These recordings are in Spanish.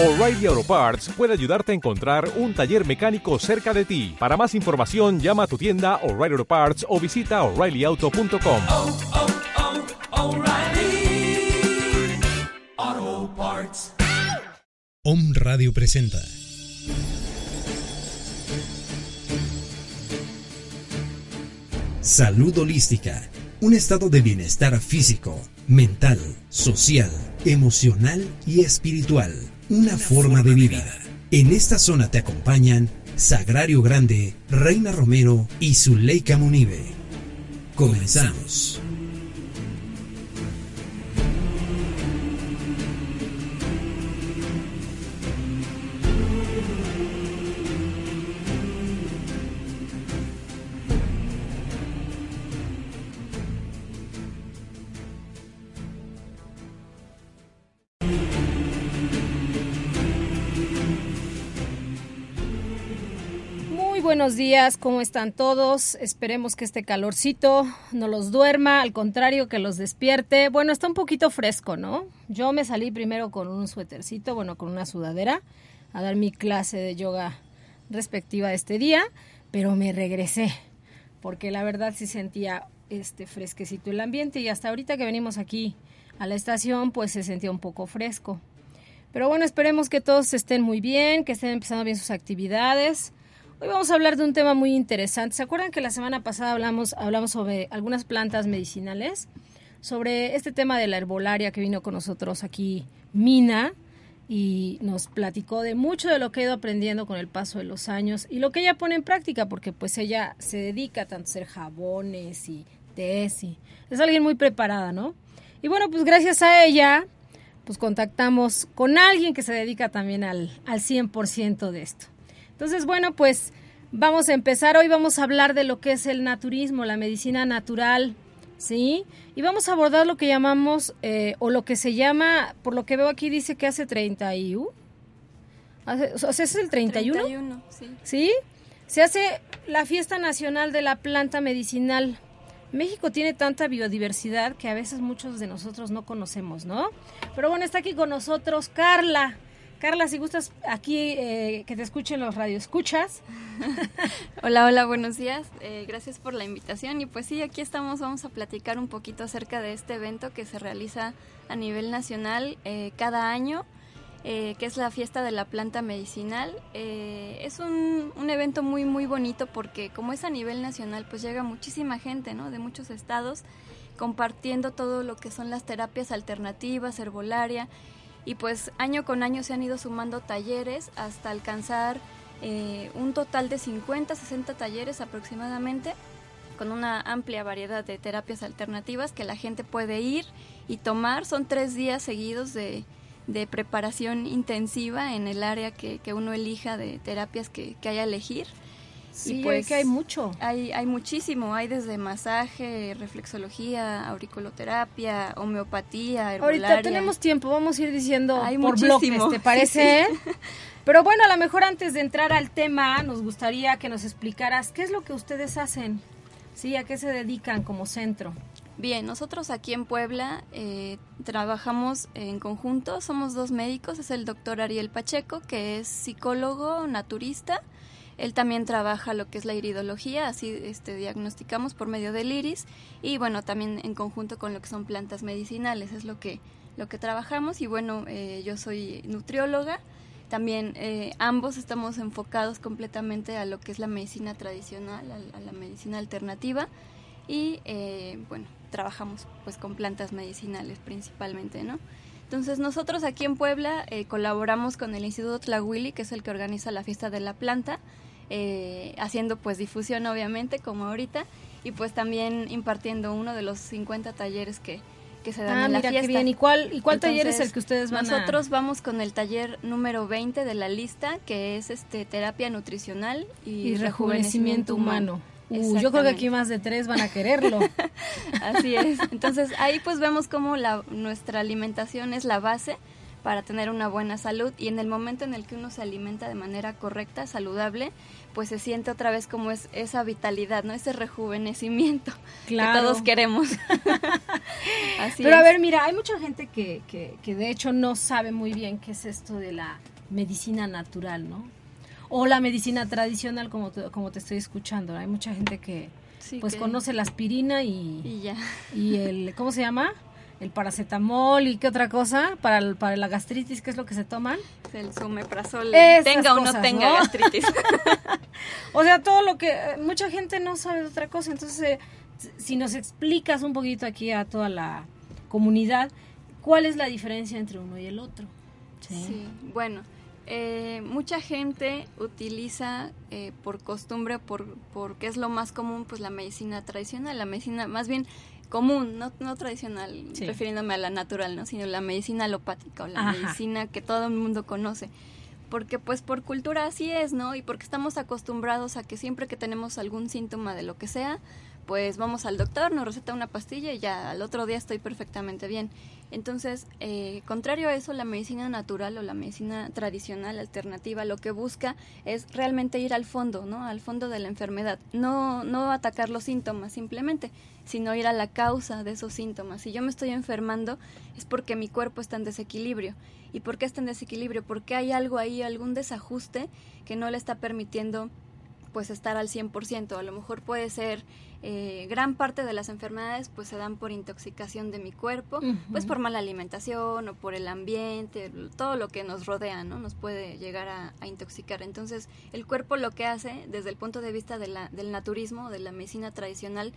O'Reilly Auto Parts puede ayudarte a encontrar un taller mecánico cerca de ti. Para más información, llama a tu tienda O'Reilly Auto Parts o visita oreillyauto.com. oh, oh, O'Reilly Auto Parts. Om Radio presenta. Salud holística. Un estado de bienestar físico, mental, social, emocional y espiritual. Una, forma, de vida. En esta zona te acompañan Sagrario Grande, Reina Romero y Zuleika Munive. Comenzamos. Buenos días, ¿cómo están todos? Esperemos que este calorcito no los duerma, al contrario, que los despierte. Bueno, está un poquito fresco, ¿no? Yo me salí primero con un suétercito, bueno, con una sudadera, a dar mi clase de yoga respectiva este día, pero me regresé, porque la verdad sí sentía este fresquecito el ambiente y hasta ahorita que venimos aquí a la estación, pues se sentía un poco fresco. Pero bueno, esperemos que todos estén muy bien, que estén empezando bien sus actividades. Hoy vamos a hablar de un tema muy interesante. ¿Se acuerdan que la semana pasada hablamos, hablamos sobre algunas plantas medicinales? Sobre este tema de la herbolaria que vino con nosotros aquí Mina y nos platicó de mucho de lo que ha ido aprendiendo con el paso de los años y lo que ella pone en práctica porque pues ella se dedica tanto a hacer jabones y tés y es alguien muy preparada, ¿no? Y bueno, pues gracias a ella pues contactamos con alguien que se dedica también al, al 100% de esto. Entonces, bueno, pues vamos a empezar. Hoy vamos a hablar de lo que es el naturismo, la medicina natural, ¿sí? Y vamos a abordar lo que llamamos, eh, o lo que se llama, por lo que veo aquí dice que hace 31. Hace, o sea, ¿es el 31? 31, sí. ¿Sí? Se hace la fiesta nacional de la planta medicinal. México tiene tanta biodiversidad que a veces muchos de nosotros no conocemos, ¿no? Pero bueno, está aquí con nosotros Carla. Carla, si gustas aquí eh, que te escuchen los radioescuchas. Hola, hola, buenos días. Eh, gracias por la invitación. Y pues sí, aquí estamos, vamos a platicar un poquito acerca de este evento que se realiza a nivel nacional eh, cada año, eh, que es la fiesta de la planta medicinal. Eh, es un, un evento muy, muy bonito porque como es a nivel nacional, pues llega muchísima gente, ¿no? De muchos estados compartiendo todo lo que son las terapias alternativas, herbolaria. Y pues año con año se han ido sumando talleres hasta alcanzar eh, un total de 50, 60 talleres aproximadamente, con una amplia variedad de terapias alternativas que la gente puede ir y tomar. Son tres días seguidos de, de preparación intensiva en el área que, que uno elija de terapias que, que haya a elegir. Sí, pues, que hay mucho. Hay, hay muchísimo, hay desde masaje, reflexología, auriculoterapia, homeopatía, herbolaria. Ahorita tenemos tiempo, vamos a ir diciendo Hay por muchísimo. bloques, ¿te parece? Sí, Pero bueno, a lo mejor antes de entrar al tema, nos gustaría que nos explicaras qué es lo que ustedes hacen, ¿sí? ¿A qué se dedican como centro? Bien, nosotros aquí en Puebla eh, trabajamos en conjunto, somos dos médicos, es el doctor Ariel Pacheco, que es psicólogo naturista, él también trabaja lo que es la iridología, así este, diagnosticamos por medio del iris y bueno, también en conjunto con lo que son plantas medicinales, es lo que, lo que trabajamos y bueno, eh, yo soy nutrióloga, también eh, ambos estamos enfocados completamente a lo que es la medicina tradicional, a, la medicina alternativa y eh, bueno, trabajamos pues con plantas medicinales principalmente, ¿no? Entonces nosotros aquí en Puebla colaboramos con el Instituto Tlahuili, que es el que organiza la fiesta de la planta, eh, haciendo pues difusión obviamente como ahorita y pues también impartiendo uno de los 50 talleres que, que se dan Ah, en la mira fiesta. qué bien. ¿Y cuál, y cuál taller es el que ustedes van Nosotros vamos con el taller número 20 de la lista, que es este terapia nutricional y, Y rejuvenecimiento humano. Uh, yo creo que aquí más de tres van a quererlo. Así es. Entonces ahí pues vemos cómo la, nuestra alimentación es la base, para tener una buena salud y en el momento en el que uno se alimenta de manera correcta, saludable, pues se siente otra vez como es esa vitalidad, ¿no? Ese rejuvenecimiento Claro. que todos queremos. Así Pero a ver, mira, hay mucha gente que, que, que de hecho no sabe muy bien qué es esto de la medicina natural, ¿no? O la medicina tradicional, como te, como te estoy escuchando. Hay mucha gente que Sí, pues que- conoce la aspirina y, y ya. y el, ¿cómo se llama? El paracetamol y qué otra cosa para, el- para la gastritis, ¿qué es lo que se toman? El sumeprazol, tenga o no tenga ¿no? gastritis. O sea, todo lo que mucha gente no sabe de otra cosa. Entonces, eh, si nos explicas un poquito aquí a toda la comunidad, ¿cuál es la diferencia entre uno y el otro? Sí, bueno, eh, mucha gente utiliza eh, por costumbre, por porque es lo más común, pues la medicina tradicional, la medicina más bien común, no, no tradicional, Sí. refiriéndome a la natural, ¿no? sino la medicina alopática o la Ajá. medicina que todo el mundo conoce. Porque pues por cultura así es, ¿no? Y porque estamos acostumbrados a que siempre que tenemos algún síntoma de lo que sea, pues vamos al doctor, nos receta una pastilla y ya al otro día estoy perfectamente bien. Entonces, eh, contrario a eso, la medicina natural o la medicina tradicional alternativa lo que busca es realmente ir al fondo, ¿no? Al fondo de la enfermedad. No, no atacar los síntomas simplemente, sino ir a la causa de esos síntomas. Si yo me estoy enfermando es porque mi cuerpo está en desequilibrio. ¿Y por qué está en desequilibrio? Porque hay algo ahí, algún desajuste que no le está permitiendo pues estar al 100%. A lo mejor puede ser eh, gran parte de las enfermedades pues se dan por intoxicación de mi cuerpo, pues por mala alimentación o por el ambiente, todo lo que nos rodea, ¿no? Nos puede llegar a, a intoxicar. Entonces, el cuerpo lo que hace desde el punto de vista de la, del naturismo, de la medicina tradicional,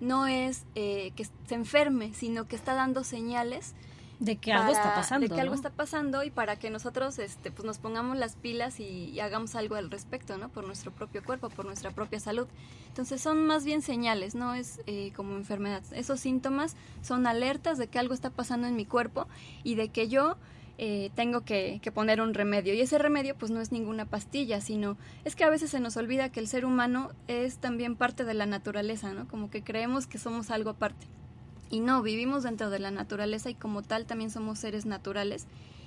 no es eh, que se enferme, sino que está dando señales De que algo está pasando. de que algo está pasando y para que nosotros este pues nos pongamos las pilas y, y hagamos algo al respecto no por nuestro propio cuerpo por nuestra propia salud. Entonces son más bien señales no es eh, como enfermedad. Esos síntomas son alertas de que algo está pasando en mi cuerpo y de que yo eh, tengo que, que poner un remedio. Y ese remedio pues no es ninguna pastilla sino es que a veces se nos olvida que el ser humano es también parte de la naturaleza no como que creemos que somos algo aparte y no, vivimos dentro de la naturaleza y como tal también somos seres naturales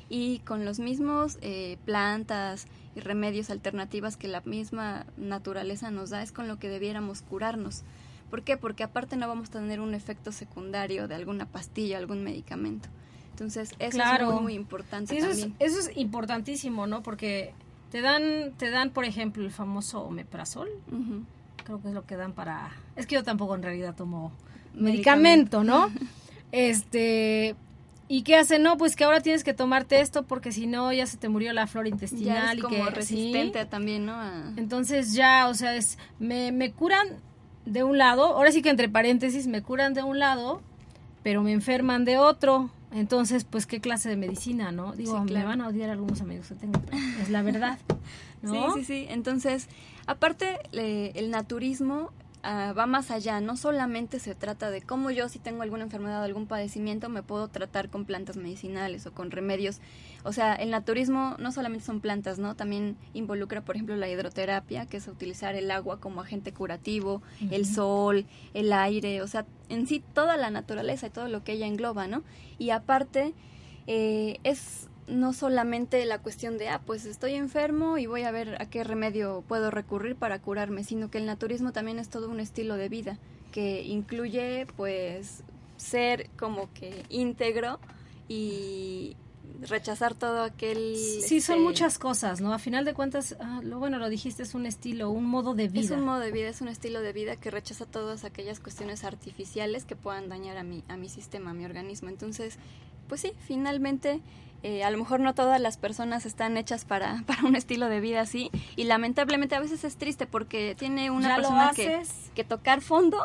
y con los mismos eh, plantas y remedios alternativas que la misma naturaleza nos da es con lo que debiéramos curarnos. ¿Por qué? Porque aparte no vamos a tener un efecto secundario de alguna pastilla, algún medicamento. Entonces, eso Claro. es muy, muy importante Sí, eso, es, también. eso es importantísimo, ¿no? Porque te dan, te dan, por ejemplo, el famoso omeprazol. Ujú. Creo que es lo que dan para... Es que yo tampoco en realidad tomo medicamento, ¿no? Este... ¿Y qué hacen? No, pues que ahora tienes que tomarte esto porque si no ya se te murió la flora Ya intestinal es y como que resistente ¿sí? también, ¿no? A- Entonces ya, o sea, es me, me curan de un lado, ahora sí que entre paréntesis me curan de un lado, pero me enferman de otro. Entonces, pues qué clase de medicina, ¿no? Digo, Sí, me van a odiar algunos amigos que tengo, pero es la verdad. ¿no? Sí, sí, sí. Entonces, aparte, le- el naturismo ah, va más allá. No solamente se trata de cómo yo, si tengo alguna enfermedad o algún padecimiento, me puedo tratar con plantas medicinales o con remedios. O sea, el naturismo no solamente son plantas, ¿no? También involucra, por ejemplo, la hidroterapia, que es utilizar el agua como agente curativo, el sol, el aire, o sea, en sí toda la naturaleza y todo lo que ella engloba, ¿no? Y aparte, eh, es no solamente la cuestión de, ah, pues estoy enfermo y voy a ver a qué remedio puedo recurrir para curarme, sino que el naturismo también es todo un estilo de vida que incluye, pues, ser como que íntegro y rechazar todo aquel... Sí, son este, muchas cosas, ¿no? A final de cuentas, ah, lo bueno, lo dijiste, es un estilo, un modo de vida. Es un modo de vida, es un estilo de vida que rechaza todas aquellas cuestiones artificiales que puedan dañar a mi, a mi sistema, a mi organismo. Entonces, pues sí, finalmente, eh, a lo mejor no todas las personas están hechas para, para un estilo de vida así. Y lamentablemente a veces es triste porque tiene una Ya persona que, que tocar fondo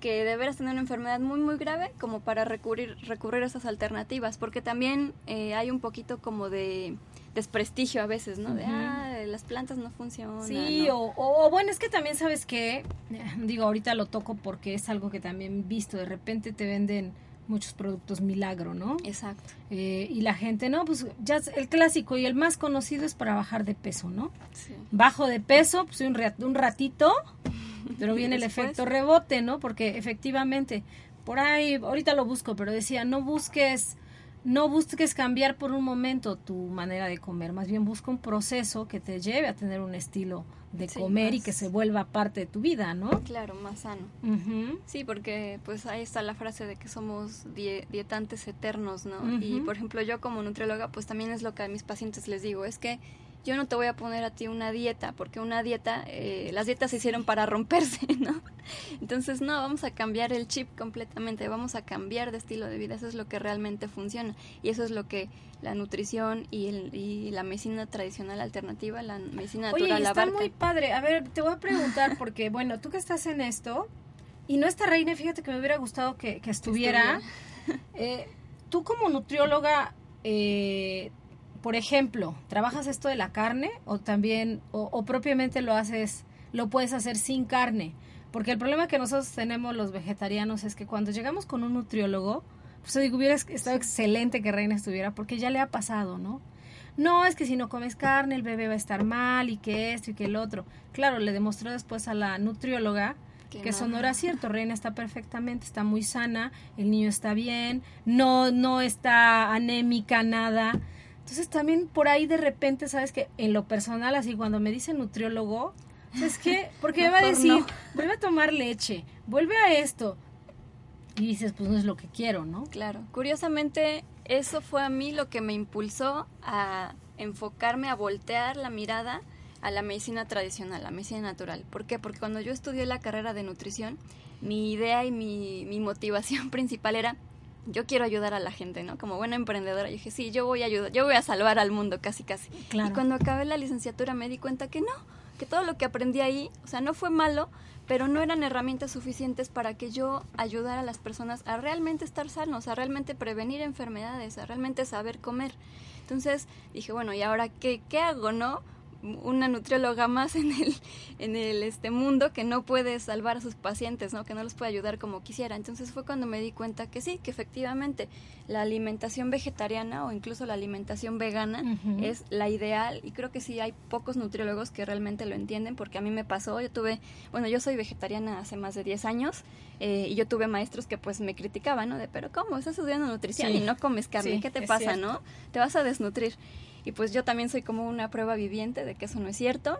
que de veras tener una enfermedad muy muy grave como para recurrir recurrir a esas alternativas. Porque también eh, hay un poquito como de desprestigio a veces no de ah las plantas no funcionan Sí, ¿no? o, o- o bueno, es que también sabes que, digo, ahorita lo toco porque es algo que también he visto, de repente te venden muchos productos milagro, ¿no? exacto Eh, y la gente, no, pues ya es el clásico y el más conocido es para bajar de peso, ¿no? sí. Bajo de peso, pues un, un ratito, pero viene el efecto rebote, ¿no? Porque efectivamente, por ahí, ahorita lo busco, pero decía, no busques, no busques cambiar por un momento tu manera de comer, más bien busca un proceso que te lleve a tener un estilo de Sí, comer y que se vuelva parte de tu vida, ¿no? Claro, más sano. Sí, porque pues ahí está la frase de que somos die- dietantes eternos, ¿no? Y por ejemplo yo como nutrióloga pues también es lo que a mis pacientes les digo, es que yo no te voy a poner a ti una dieta, porque una dieta, eh, las dietas se hicieron para romperse, ¿no? Entonces no, vamos a cambiar el chip completamente, vamos a cambiar de estilo de vida, eso es lo que realmente funciona y eso es lo que la nutrición y, el, y la medicina tradicional alternativa, la medicina Oye, natural y está abarca. muy padre. A ver, te voy a preguntar, porque, bueno, tú que estás en esto, y no esta reina, fíjate que me hubiera gustado que, que estuviera. Eh, tú como nutrióloga, eh, por ejemplo, ¿trabajas esto de la carne o también, o, o propiamente lo haces, lo puedes hacer sin carne? Porque el problema que nosotros tenemos los vegetarianos es que cuando llegamos con un nutriólogo, pues digo, hubiera estado excelente que Reina estuviera, porque ya le ha pasado, ¿no? No, es que si no comes carne, el bebé va a estar mal y que esto y que el otro. Claro, le demostró después a la nutrióloga Que que, eso no era cierto. Reina está perfectamente, está muy sana, el niño está bien, no, no está anémica, nada. Entonces también por ahí de repente, sabes que en lo personal, así cuando me dice nutriólogo, es que, porque me va a decir, no. vuelve a tomar leche, vuelve a esto. Y dices, pues no es lo que quiero, ¿no? Claro, curiosamente eso fue a mí lo que me impulsó a enfocarme, a voltear la mirada a la medicina tradicional, la medicina natural. ¿Por qué? Porque cuando yo estudié la carrera de nutrición, mi idea y mi, mi motivación principal era, yo quiero ayudar a la gente, ¿no? Como buena emprendedora, yo dije, sí, yo voy a ayudar, yo voy a salvar al mundo casi casi. Claro. Y cuando acabé la licenciatura me di cuenta que no, que todo lo que aprendí ahí, o sea, no fue malo, pero no eran herramientas suficientes para que yo ayudara a las personas a realmente estar sanos, a realmente prevenir enfermedades, a realmente saber comer. Entonces dije, bueno, ¿y ahora qué, qué hago, no? Una nutrióloga más en el, en el este mundo que no puede salvar a sus pacientes, ¿no? que no los puede ayudar como quisiera. Entonces fue cuando me di cuenta que sí, que efectivamente la alimentación vegetariana o incluso la alimentación vegana es la ideal y creo que sí hay pocos nutriólogos que realmente lo entienden porque a mí me pasó, yo tuve, bueno, yo soy vegetariana hace más de 10 años eh, y yo tuve maestros que pues me criticaban, ¿no? De, pero ¿cómo? Estás estudiando nutrición Sí. y no comes carne, Sí, ¿qué te pasa, cierto. no? Te vas a desnutrir. Y pues yo también soy como una prueba viviente de que eso no es cierto.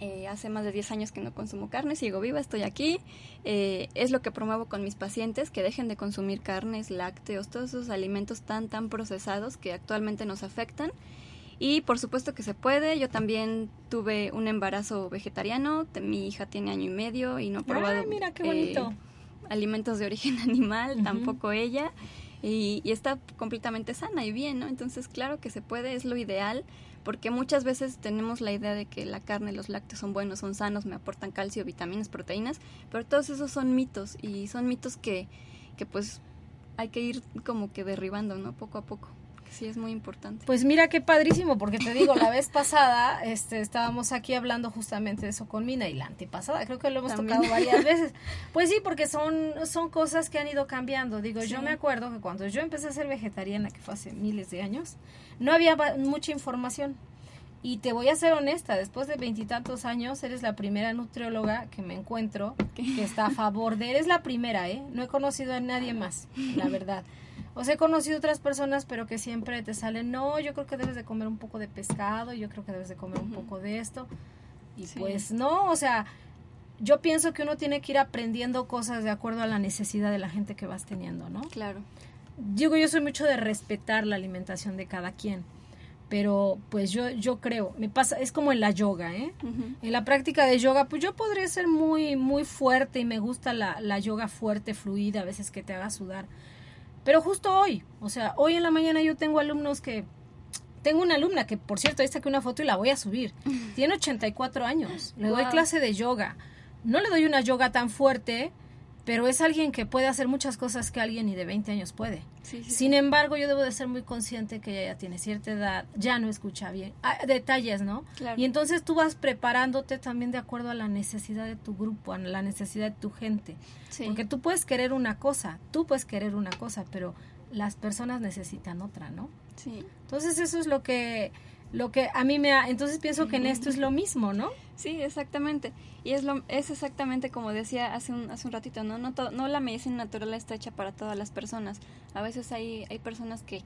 Eh, hace más de 10 años que no consumo carne, sigo viva, estoy aquí. Eh, es lo que promuevo con mis pacientes, que dejen de consumir carnes, lácteos, todos esos alimentos tan, tan procesados que actualmente nos afectan. Y por supuesto que se puede. Yo también tuve un embarazo vegetariano. Mi hija tiene año y medio y no ha probado Ay, mira qué eh, alimentos de origen animal, tampoco ella. Y, y está completamente sana y bien, ¿no? Entonces, claro que se puede, es lo ideal, porque muchas veces tenemos la idea de que la carne, los lácteos son buenos, son sanos, me aportan calcio, vitaminas, proteínas, pero todos esos son mitos y son mitos que, que pues hay que ir como que derribando, ¿no? Poco a poco, sí es muy importante. Pues mira qué padrísimo, porque te digo, la vez pasada este, estábamos aquí hablando justamente de eso con Mina y la antepasada, creo que lo hemos También. tocado varias veces. Pues sí, porque son, son cosas que han ido cambiando. Digo, yo me acuerdo que cuando yo empecé a ser vegetariana, que fue hace miles de años, no había mucha información. Y te voy a ser honesta, después de veintitantos años, eres la primera nutrióloga que me encuentro que está a favor de... Eres la primera, ¿eh? No he conocido a nadie más, la verdad. O sea, he conocido otras personas, pero que siempre te salen, no, yo creo que debes de comer un poco de pescado, yo creo que debes de comer un poco de esto. Y Sí. pues no, o sea, yo pienso que uno tiene que ir aprendiendo cosas de acuerdo a la necesidad de la gente que vas teniendo, ¿no? Claro. Digo, yo soy mucho de respetar la alimentación de cada quien, pero pues yo, yo creo, me pasa, es como en la yoga, ¿eh? En la práctica de yoga, pues yo podría ser muy, muy fuerte y me gusta la, la yoga fuerte, fluida, a veces que te haga sudar. Pero justo hoy, o sea, hoy en la mañana yo tengo alumnos que... Tengo una alumna que, por cierto, ahí saqué una foto y la voy a subir. Tiene 84 años. Le doy clase de yoga. No le doy una yoga tan fuerte, pero es alguien que puede hacer muchas cosas que alguien ni de 20 años puede. Sí, sí, Sin embargo, yo debo de ser muy consciente que ella ya tiene cierta edad, ya no escucha bien. Ah, detalles, ¿no? Claro. Y entonces tú vas preparándote también de acuerdo a la necesidad de tu grupo, a la necesidad de tu gente. sí. Porque tú puedes querer una cosa, tú puedes querer una cosa, pero las personas necesitan otra, ¿no? sí. Entonces eso es lo que lo que a mí me ha, entonces pienso que en esto es lo mismo, ¿no? Sí, exactamente. Y es lo es exactamente como decía hace un hace un ratito, ¿no? No no la medicina natural está hecha para todas las personas. A veces hay hay personas que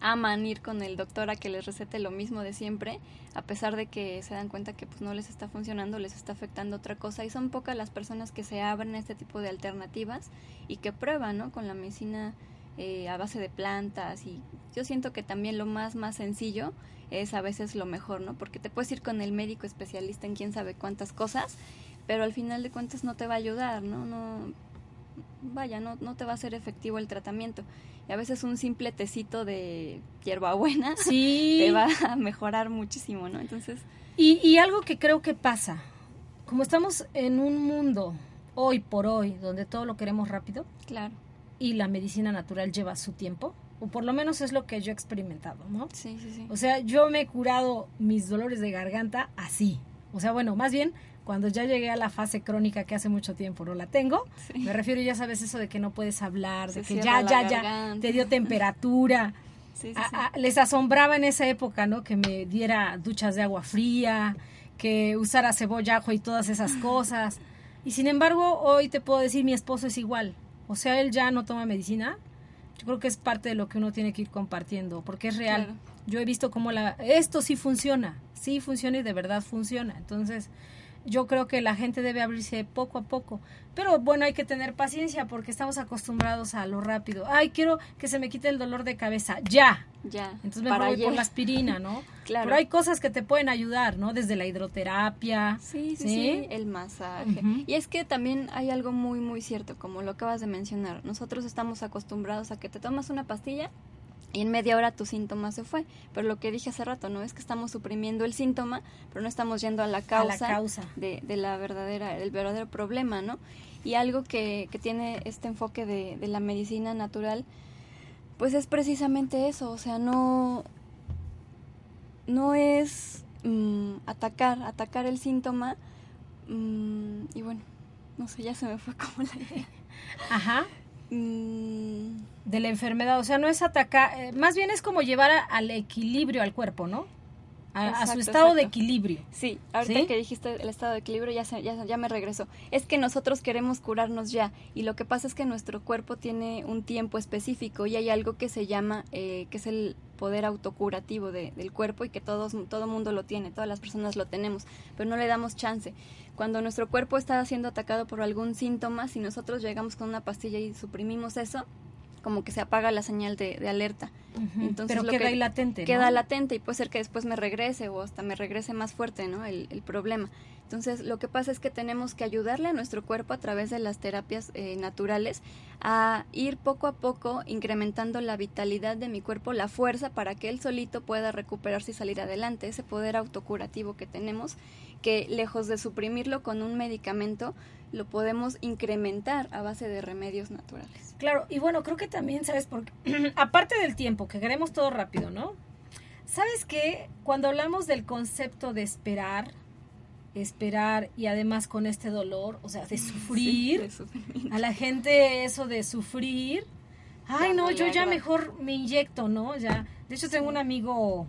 aman ir con el doctor a que les recete lo mismo de siempre, a pesar de que se dan cuenta que pues no les está funcionando, les está afectando otra cosa y son pocas las personas que se abren a este tipo de alternativas y que prueban, ¿no? Con la medicina eh, a base de plantas y yo siento que también lo más más sencillo es a veces lo mejor, ¿no? Porque te puedes ir con el médico especialista en quién sabe cuántas cosas, pero al final de cuentas no te va a ayudar, ¿no? No vaya, no, no te va a ser efectivo el tratamiento. Y a veces un simple tecito de hierbabuena Sí. te va a mejorar muchísimo, ¿no? Entonces, Y, y algo que creo que pasa, como estamos en un mundo hoy por hoy donde todo lo queremos rápido claro, y la medicina natural lleva su tiempo, o por lo menos es lo que yo he experimentado, ¿no? sí, sí, sí. O sea, yo me he curado mis dolores de garganta así. O sea, bueno, más bien cuando ya llegué a la fase crónica que hace mucho tiempo no la tengo, Sí. me refiero ya sabes eso de que no puedes hablar, de que ya, ya, ya, te dio temperatura. Sí, sí, A- sí. a- les asombraba en esa época, ¿no? Que me diera duchas de agua fría, que usara cebolla, ajo y todas esas cosas. Y sin embargo, hoy te puedo decir, mi esposo es igual. O sea, él ya no toma medicina. Yo creo que es parte de lo que uno tiene que ir compartiendo, porque es real. Claro. Yo he visto cómo la, esto sí funciona, sí funciona y de verdad funciona. Entonces, yo creo que la gente debe abrirse poco a poco. Pero bueno, hay que tener paciencia porque estamos acostumbrados a lo rápido. Ay, quiero que se me quite el dolor de cabeza. Ya. ya. Entonces me voy por la aspirina, ¿no? Claro. Pero hay cosas que te pueden ayudar, ¿no? Desde la hidroterapia. Sí, sí, ¿Sí? sí, el masaje. Y es que también hay algo muy, muy cierto, como lo acabas de mencionar. Nosotros estamos acostumbrados a que te tomas una pastilla y en media hora tu síntoma se fue. Pero lo que dije hace rato, ¿no? Es que estamos suprimiendo el síntoma, pero no estamos yendo a la A causa, la causa. De, de la verdadera, el verdadero problema, ¿no? Y algo que, que tiene este enfoque de, de la medicina natural, pues es precisamente eso, o sea, no, no es mm, atacar, atacar el síntoma mm, y bueno, no sé, ya se me fue como la idea. Ajá. Mm, De la enfermedad. O sea, no es atacar, eh, más bien es como llevar al equilibrio al cuerpo, ¿no? A, a su Exacto, estado de equilibrio. sí, ahorita ¿Sí? que dijiste el estado de equilibrio ya, se- ya, ya me regresó. Es que nosotros queremos curarnos ya y lo que pasa es que nuestro cuerpo tiene un tiempo específico y hay algo que se llama, eh, que es el poder autocurativo de- del cuerpo y que todos, todo mundo lo tiene, todas las personas lo tenemos, pero no le damos chance. Cuando nuestro cuerpo está siendo atacado por algún síntoma, si nosotros llegamos con una pastilla y suprimimos eso, como que se apaga la señal de, de alerta. Entonces, Pero lo queda que ahí latente. ¿no? Queda latente y puede ser que después me regrese o hasta me regrese más fuerte, ¿no? El, el problema. Entonces, lo que pasa es que tenemos que ayudarle a nuestro cuerpo a través de las terapias eh, naturales a ir poco a poco incrementando la vitalidad de mi cuerpo, la fuerza para que él solito pueda recuperarse y salir adelante. Ese poder autocurativo que tenemos, que lejos de suprimirlo con un medicamento, lo podemos incrementar a base de remedios naturales. Claro, y bueno, creo que también, ¿sabes? Porque aparte del tiempo, que queremos todo rápido, ¿no? ¿Sabes qué? Cuando hablamos del concepto de esperar, esperar y además con este dolor, o sea, de sufrir, Sí, de a la gente eso de sufrir, ay Ya no, yo ya mejor me inyecto, ¿no? Ya, de hecho tengo un amigo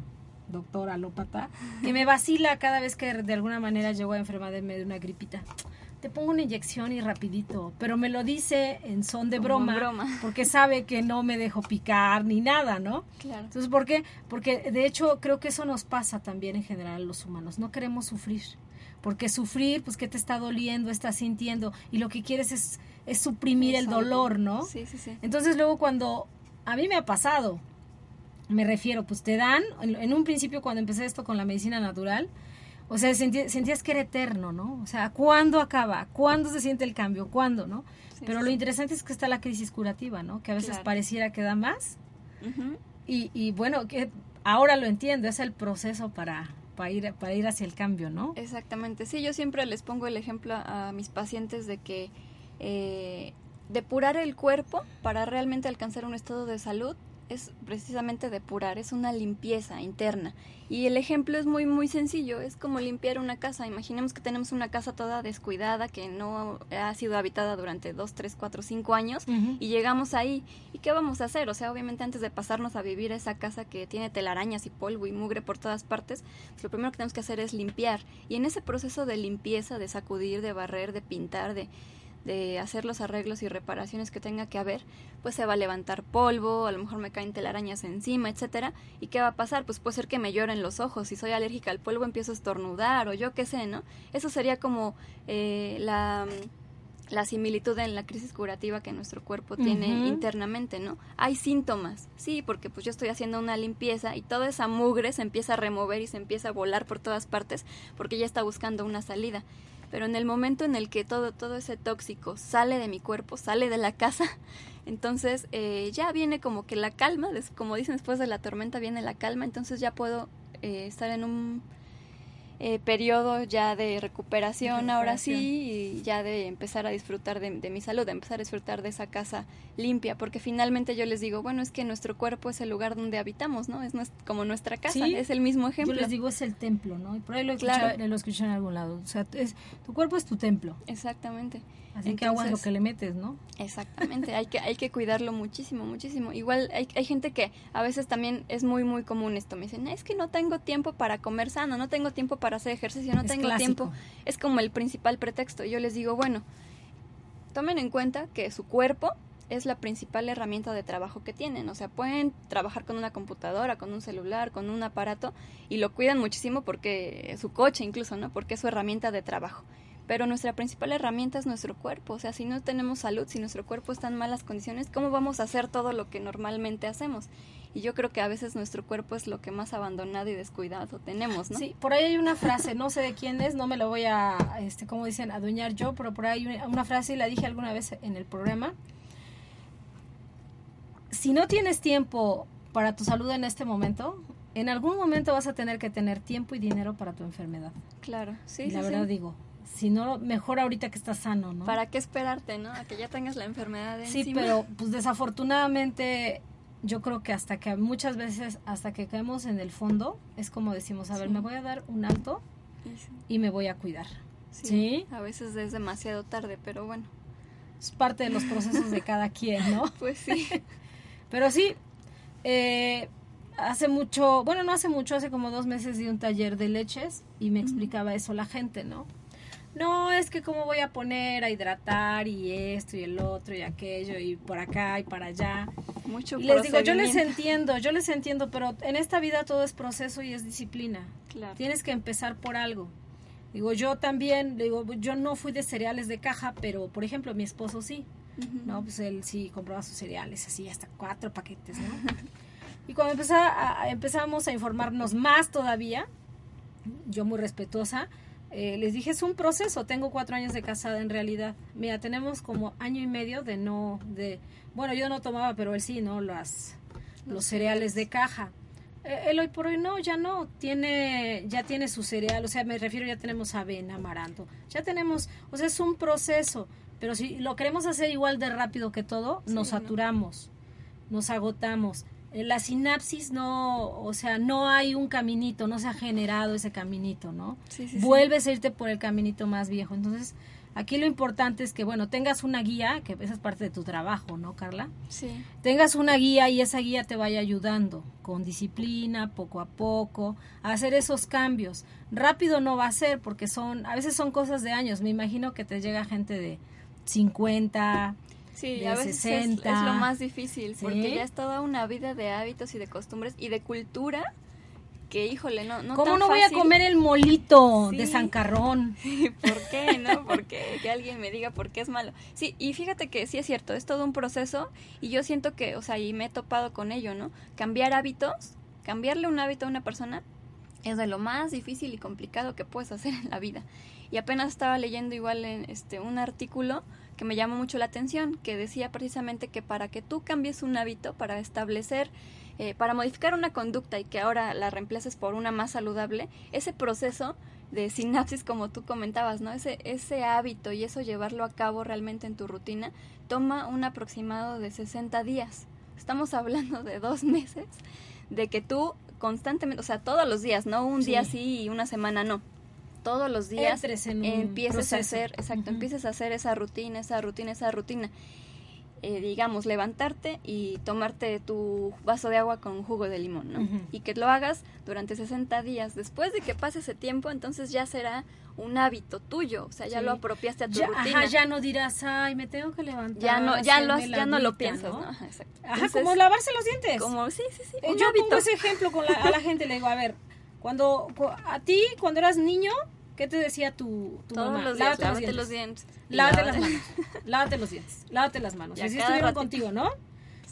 doctor alópata que me vacila cada vez que de alguna manera llego a enfermarme de una gripita. Te pongo una inyección y rapidito, pero me lo dice en son de Como broma, broma. porque sabe que no me dejo picar ni nada, ¿no? Claro. Entonces, ¿por qué? Porque de hecho creo que eso nos pasa también en general a los humanos. No queremos sufrir. Porque sufrir, pues, ¿qué te está doliendo? Estás sintiendo. Y lo que quieres es, es suprimir el dolor, ¿no? Sí, sí, sí. Entonces, luego cuando a mí me ha pasado, me refiero, pues te dan, en, en un principio cuando empecé esto con la medicina natural, o sea, sentí- sentías que era eterno, ¿no? O sea, ¿cuándo acaba? ¿Cuándo se siente el cambio? ¿Cuándo, no? Sí, Pero sí, lo interesante es que está la crisis curativa, ¿no? Que a veces Claro. pareciera que da más. Ujú. Y, y bueno, que ahora lo entiendo, es el proceso para, para, ir, para ir hacia el cambio, ¿no? Exactamente. Sí, yo siempre les pongo el ejemplo a mis pacientes de que eh, depurar el cuerpo para realmente alcanzar un estado de salud es precisamente depurar, es una limpieza interna. Y el ejemplo es muy, muy sencillo, es como limpiar una casa. Imaginemos que tenemos una casa toda descuidada, que no ha sido habitada durante dos, tres, cuatro, cinco años, Ujú. y llegamos ahí. ¿Y qué vamos a hacer? O sea, obviamente antes de pasarnos a vivir a esa casa que tiene telarañas y polvo y mugre por todas partes, pues lo primero que tenemos que hacer es limpiar. Y en ese proceso de limpieza, de sacudir, de barrer, de pintar, de, de hacer los arreglos y reparaciones que tenga que haber, pues se va a levantar polvo, a lo mejor me caen telarañas encima, etcétera. ¿Y qué va a pasar? Pues puede ser que me lloren los ojos, si soy alérgica al polvo empiezo a estornudar o yo qué sé, ¿no? Eso sería como eh, la la similitud en la crisis curativa que nuestro cuerpo tiene internamente, ¿no? Hay síntomas, sí, porque pues yo estoy haciendo una limpieza y toda esa mugre se empieza a remover y se empieza a volar por todas partes porque ya está buscando una salida. Pero en el momento en el que todo, todo ese tóxico sale de mi cuerpo, sale de la casa, entonces eh, ya viene como que la calma, como dicen después de la tormenta viene la calma, entonces ya puedo eh, estar en un eh, periodo ya de recuperación, ahora sí y ya de empezar a disfrutar de, mi salud, de empezar a disfrutar de esa casa limpia, porque finalmente yo les digo, bueno, es que nuestro cuerpo es el lugar donde habitamos, ¿no? Es como nuestra casa, es el mismo ejemplo. Yo les digo, es el templo, ¿no? Y por ahí lo, claro. lo escuché en algún lado. O sea, es, tu cuerpo es tu templo. Exactamente. Así que aguas lo que le metes, ¿no? Exactamente, hay que, hay que cuidarlo muchísimo, muchísimo. Igual hay, hay gente que a veces también es muy, muy común esto. Me dicen, es que no tengo tiempo para comer sano, no tengo tiempo para hacer ejercicio, no tengo tiempo. Es como el principal pretexto. Yo les digo, bueno, tomen en cuenta que su cuerpo es la principal herramienta de trabajo que tienen. O sea, pueden trabajar con una computadora, con un celular, con un aparato y lo cuidan muchísimo porque su coche incluso, ¿no? Porque es su herramienta de trabajo pero nuestra principal herramienta es nuestro cuerpo. O sea, si no tenemos salud, si nuestro cuerpo está en malas condiciones, ¿cómo vamos a hacer todo lo que normalmente hacemos? Y yo creo que a veces nuestro cuerpo es lo que más abandonado y descuidado tenemos, ¿no? Sí, por ahí hay una frase, no sé de quién es, no me lo voy a, este, como dicen, adueñar yo, pero por ahí hay una frase y la dije alguna vez en el programa. Si no tienes tiempo para tu salud en este momento, en algún momento vas a tener que tener tiempo y dinero para tu enfermedad. Claro, sí. Y la verdad digo, si no, mejor ahorita que estás sano, ¿no? ¿Para qué esperarte, no? A que ya tengas la enfermedad de Sí, pero pues desafortunadamente yo creo que hasta que muchas veces, hasta que caemos en el fondo, es como decimos, a ver, me voy a dar un alto y me voy a cuidar. Sí, A veces es demasiado tarde, pero bueno. Es parte de los procesos de cada quien, ¿no? Pues sí. pero sí, eh, hace mucho, bueno, no hace mucho, hace como dos meses di un taller de leches y me explicaba eso la gente, ¿no? No, es que cómo voy a poner a hidratar y esto y el otro y aquello y por acá y para allá. Mucho y les digo, yo les entiendo, yo les entiendo, pero en esta vida todo es proceso y es disciplina. Claro. Tienes que empezar por algo. Digo, yo también, digo, yo no fui de cereales de caja, pero por ejemplo, mi esposo sí. No, pues él sí compraba sus cereales, así hasta cuatro paquetes, ¿no? y cuando empezamos a informarnos más todavía, yo muy respetuosa, eh, les dije, es un proceso, tengo cuatro años de casada en realidad. Mira, tenemos como año y medio de no, de, bueno, yo no tomaba, pero él sí, ¿no? Las, los cereales de caja. Eh, él hoy por hoy no, ya no, tiene, ya tiene su cereal, o sea, me refiero, ya tenemos avena, amaranto, ya tenemos, o sea, es un proceso, pero si lo queremos hacer igual de rápido que todo, nos saturamos, nos agotamos. Eh, la sinapsis no, o sea, no hay un caminito, no se ha generado ese caminito, ¿no? Vuelves a irte por el caminito más viejo. Entonces, aquí lo importante es que, bueno, tengas una guía, que esa es parte de tu trabajo, ¿no, Carla? Sí. Tengas una guía y esa guía te vaya ayudando con disciplina, poco a poco, a hacer esos cambios. Rápido no va a ser porque son, a veces son cosas de años. Me imagino que te llega gente de 50, Sí, a veces Es, lo más difícil, porque ya es toda una vida de hábitos y de costumbres y de cultura que, híjole, no, no ¿Cómo no voy a comer el molito de Sancarrón? ¿Por qué, no? Porque que alguien me diga por qué es malo. Sí, y fíjate que sí es cierto, es todo un proceso y yo siento que, o sea, y me he topado con ello, ¿no? Cambiar hábitos, cambiarle un hábito a una persona es de lo más difícil y complicado que puedes hacer en la vida. Y apenas estaba leyendo igual en este un artículo que me llamó mucho la atención, que decía precisamente que para que tú cambies un hábito, para establecer, eh, para modificar una conducta y que ahora la reemplaces por una más saludable, ese proceso de sinapsis, como tú comentabas, ¿no? Ese, ese hábito y eso llevarlo a cabo realmente en tu rutina, toma un aproximado de 60 días. Estamos hablando de dos meses de que tú constantemente, o sea, todos los días, no un día sí y una semana no todos los días empieces a hacer, exacto, empieces a hacer esa rutina, esa rutina, esa rutina. eh, digamos, levantarte y tomarte tu vaso de agua con jugo de limón, ¿no? Ujú. Y que lo hagas durante 60 días. Después de que pase ese tiempo, entonces ya será un hábito tuyo, o sea, ya Sí. lo apropiaste a tu Ya, rutina. ajá, ya no dirás, ay, me tengo que levantar. Ya no, ya lo, ya no lo agüita", piensas, ¿no? Ajá, exacto. Ajá, Entonces, como lavarse los dientes. como, sí, sí, sí, Eh, un Yo hábito. pongo ese ejemplo con la- a la gente, le digo, a ver, cuando cu- a ti, cuando eras niño, ¿qué te decía tu, tu Todos mamá? los días, Lávate lávate los dientes. Lávate las manos. Lávate los dientes. Lávate las manos. Y así estuvieron ratito. contigo, ¿no?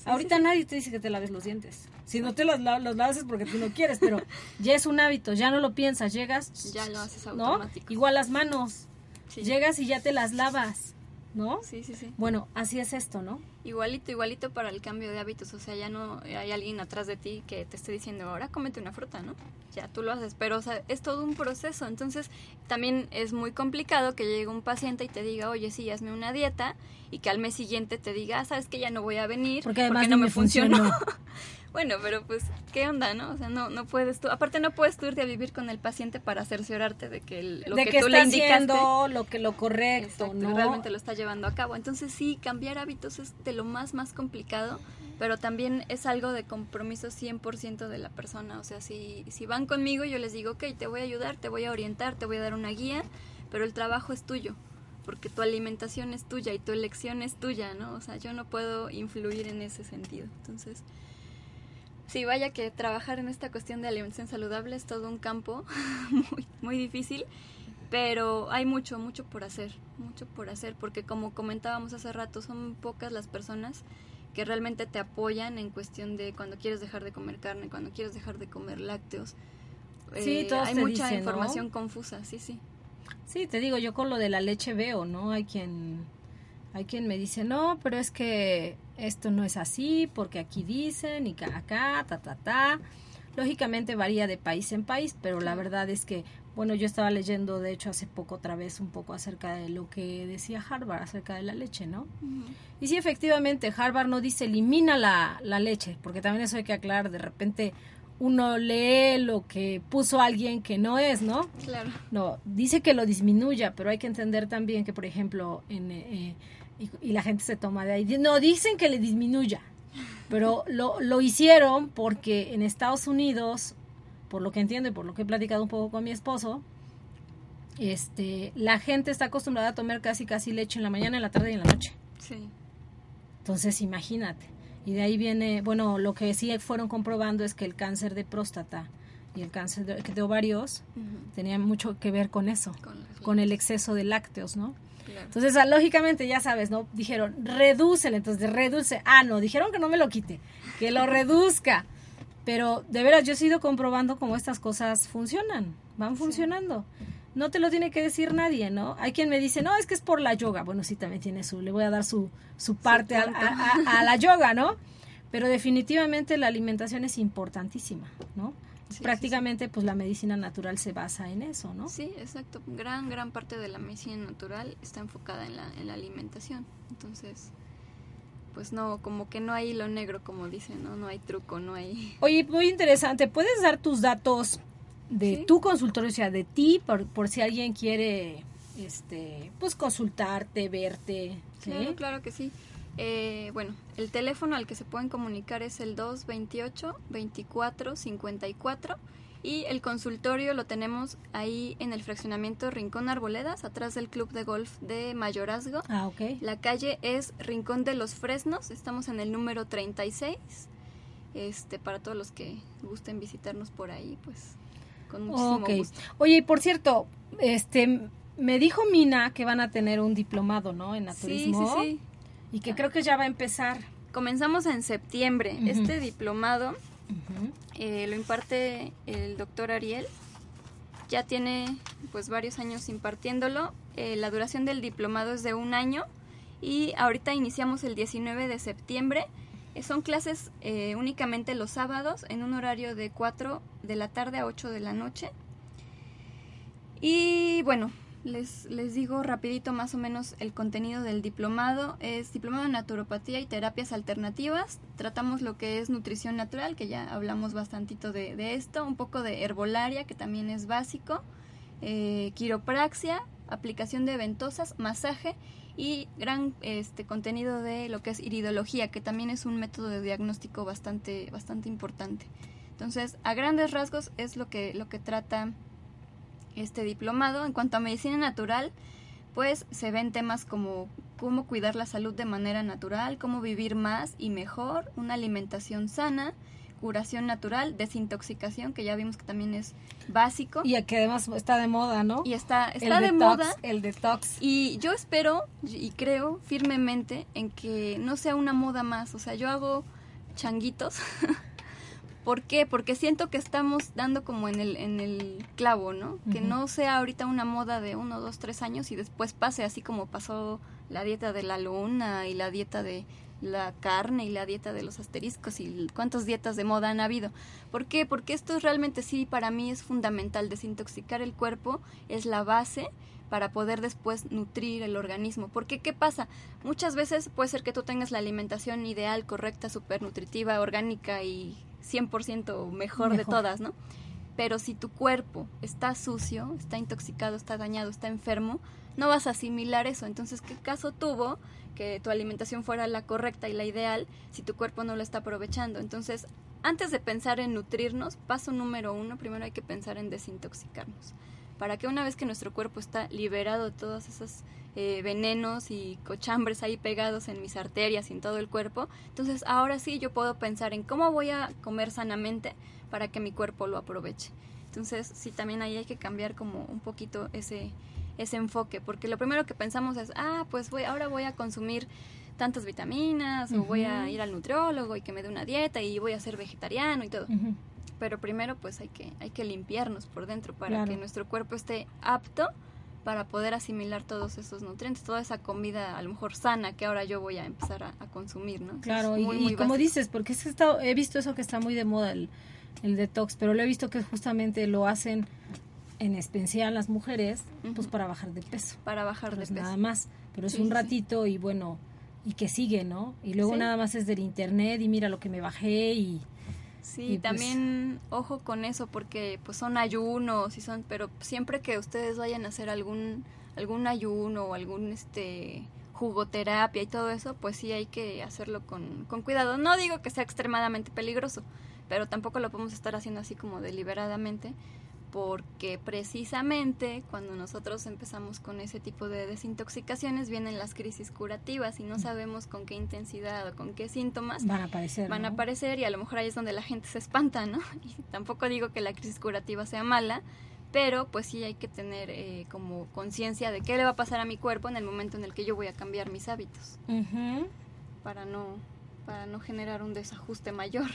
Ahorita nadie te dice que te laves los dientes. Si no te los, los lavas es porque tú no quieres, pero ya es un hábito, ya no lo piensas, llegas, Ya lo haces ¿no? automático. Igual las manos, Sí. llegas y ya te las lavas, ¿no? Sí, sí, sí. Bueno, así es esto, ¿no? Igualito, igualito para el cambio de hábitos. O sea, ya no hay alguien atrás de ti que te esté diciendo, ahora cómete una fruta, ¿no? Ya tú lo haces. Pero, o sea, es todo un proceso. Entonces, también es muy complicado que llegue un paciente y te diga, oye, sí, hazme una dieta. Y que al mes siguiente te diga, ah, sabes que ya no voy a venir. Porque además no me me funcionó. funcionó. Bueno, pero pues, ¿qué onda, no? O sea, no, no puedes tú. Aparte, no puedes tú irte a vivir con el paciente para cerciorarte de que el- lo de que, que tú está le indicaste. haciendo lo que lo correcto, Exacto, ¿no? realmente lo está llevando a cabo. Entonces sí, cambiar hábitos es de lo más, más complicado, pero también es algo de compromiso 100% de la persona. O sea, si, si van conmigo, yo les digo, ok, te voy a ayudar, te voy a orientar, te voy a dar una guía, pero el trabajo es tuyo, porque tu alimentación es tuya y tu elección es tuya, ¿no? O sea, yo no puedo influir en ese sentido. Entonces... Sí, vaya que trabajar en esta cuestión de alimentación saludable es todo un campo muy, muy difícil, pero hay mucho, mucho por hacer, mucho por hacer, porque como comentábamos hace rato, son pocas las personas que realmente te apoyan en cuestión de cuando quieres dejar de comer carne, cuando quieres dejar de comer lácteos. Eh, Sí, todos hay mucha dicen, ¿no? información confusa, sí, sí. Sí, te digo, yo con lo de la leche veo, ¿no? Hay quien, hay quien me dice, no, pero es que esto no es así, porque aquí dicen, y acá, ta, ta, ta. Lógicamente varía de país en país, pero la verdad es que, bueno, yo estaba leyendo, de hecho, hace poco otra vez un poco acerca de lo que decía Harvard acerca de la leche, ¿no? Y sí, efectivamente, Harvard no dice elimina la, la leche, porque también eso hay que aclarar, de repente uno lee lo que puso alguien que no es, ¿no? Claro. No, dice que lo disminuya, pero hay que entender también que, por ejemplo, en, eh, y, y la gente se toma de ahí. No, dicen que le disminuya, pero lo, lo hicieron porque en Estados Unidos, por lo que entiendo y por lo que he platicado un poco con mi esposo, este, la gente está acostumbrada a tomar casi casi leche en la mañana, en la tarde y en la noche. Sí. Entonces, imagínate. Y de ahí viene, bueno, lo que sí fueron comprobando es que el cáncer de próstata y el cáncer de, de ovarios tenían mucho que ver con eso, con el exceso de lácteos, ¿no? Claro. Entonces, ah, lógicamente, ya sabes, ¿no? Dijeron, redúcele, entonces reduce. Ah, no, dijeron que no me lo quite, que lo reduzca. Pero de veras, yo he ido comprobando cómo estas cosas funcionan, van funcionando. No te lo tiene que decir nadie, ¿no? Hay quien me dice, no, es que es por la yoga. Bueno, sí, también tiene su, le voy a dar su, su parte a, punto. a- a- a la yoga, ¿no? Pero definitivamente la alimentación es importantísima, ¿no? Sí, sí, Prácticamente, pues la medicina natural se basa en eso, ¿no? Sí, exacto. Gran, gran parte de la medicina natural está enfocada en la, en la alimentación. Entonces, pues no, como que no hay hilo negro, como dicen, ¿no? No hay truco, no hay... Oye, muy interesante. ¿Puedes dar tus datos de tu consultorio, o sea, de ti, por, por si alguien quiere, este, pues consultarte, verte? ¿sí? Claro, claro que sí. Eh, bueno, el teléfono al que se pueden comunicar es el 228-2454 y el consultorio lo tenemos ahí en el fraccionamiento Rincón Arboledas, atrás del Club de Golf de Mayorazgo. Ah, ok. La calle es Rincón de los Fresnos, estamos en el número 36. Este, para todos los que gusten visitarnos por ahí, pues con muchísimo gusto. Oye, y por cierto, este, me dijo Mina que van a tener un diplomado, ¿no? En Sí, naturismo. sí, sí. Y que creo que ya va a empezar. Comenzamos en septiembre. Este diplomado eh, lo imparte el doctor Ariel. Ya tiene pues varios años impartiéndolo. Eh, la duración del diplomado es de un año y ahorita iniciamos el 19 de septiembre. Eh, son clases únicamente los sábados en un horario de 4 de la tarde a 8 de la noche. Y bueno, les, les digo rapidito más o menos el contenido del diplomado. Es diplomado en naturopatía y terapias alternativas. Tratamos lo que es nutrición natural, que ya hablamos bastantito de, esto. Un poco de herbolaria, que también es básico. eh, quiropraxia, aplicación de ventosas, masaje y gran este contenido de lo que es iridología, que también es un método de diagnóstico bastante bastante importante. Entonces, a grandes rasgos es lo que lo que trata este diplomado. En cuanto a medicina natural, pues se ven temas como cómo cuidar la salud de manera natural, cómo vivir más y mejor, una alimentación sana, curación natural, desintoxicación, que ya vimos que también es básico. Y que además está de moda, ¿no? Y está, está de moda. El detox. Y yo espero y creo firmemente en que no sea una moda más. O sea, yo hago changuitos. ¿Por qué? Porque siento que estamos dando como en el, en el clavo, ¿no? Que no sea ahorita una moda de uno, dos, tres años y después pase así como pasó la dieta de la luna y la dieta de la carne y la dieta de los asteriscos y cuántas dietas de moda han habido. ¿Por qué? Porque esto es realmente sí, para mí es fundamental. Desintoxicar el cuerpo es la base para poder después nutrir el organismo. Porque, ¿qué pasa? Muchas veces puede ser que tú tengas la alimentación ideal, correcta, súper nutritiva, orgánica y 100% mejor, mejor de todas, ¿no? Pero si tu cuerpo está sucio, está intoxicado, está dañado, está enfermo, no vas a asimilar eso. Entonces, ¿qué caso tuvo que tu alimentación fuera la correcta y la ideal si tu cuerpo no lo está aprovechando? Entonces, antes de pensar en nutrirnos, paso número uno, primero hay que pensar en desintoxicarnos. Para que una vez que nuestro cuerpo está liberado de todos esos eh, venenos y cochambres ahí pegados en mis arterias y en todo el cuerpo, entonces ahora sí yo puedo pensar en cómo voy a comer sanamente para que mi cuerpo lo aproveche. Entonces, sí, también ahí hay que cambiar como un poquito ese, ese enfoque, porque lo primero que pensamos es, ah, pues voy, ahora voy a consumir tantas vitaminas o voy a ir al nutriólogo y que me dé una dieta y voy a ser vegetariano y todo. Pero primero pues hay que, hay que limpiarnos por dentro para que nuestro cuerpo esté apto para poder asimilar todos esos nutrientes, toda esa comida a lo mejor sana que ahora yo voy a empezar a, consumir, ¿no? claro, y, como dices, porque es he visto eso que está muy de moda, el, el detox, pero lo he visto que justamente lo hacen en especial las mujeres, pues para bajar de peso. Para bajar de peso. Nada más, pero es un ratito y bueno, y que sigue, ¿no? Y luego nada más es del internet y mira lo que me bajé y... Sí, pues también ojo con eso porque pues son ayunos y son, pero siempre que ustedes vayan a hacer algún algún ayuno o algún este jugoterapia y todo eso, pues sí hay que hacerlo con, con cuidado. No digo que sea extremadamente peligroso, pero tampoco lo podemos estar haciendo así como deliberadamente porque precisamente cuando nosotros empezamos con ese tipo de desintoxicaciones vienen las crisis curativas y no sabemos con qué intensidad o con qué síntomas van a aparecer. Van a aparecer y a lo mejor ahí es donde la gente se espanta, ¿no? Y tampoco digo que la crisis curativa sea mala, pero pues sí hay que tener eh, como conciencia de qué le va a pasar a mi cuerpo en el momento en el que yo voy a cambiar mis hábitos. Para no para no generar un desajuste mayor.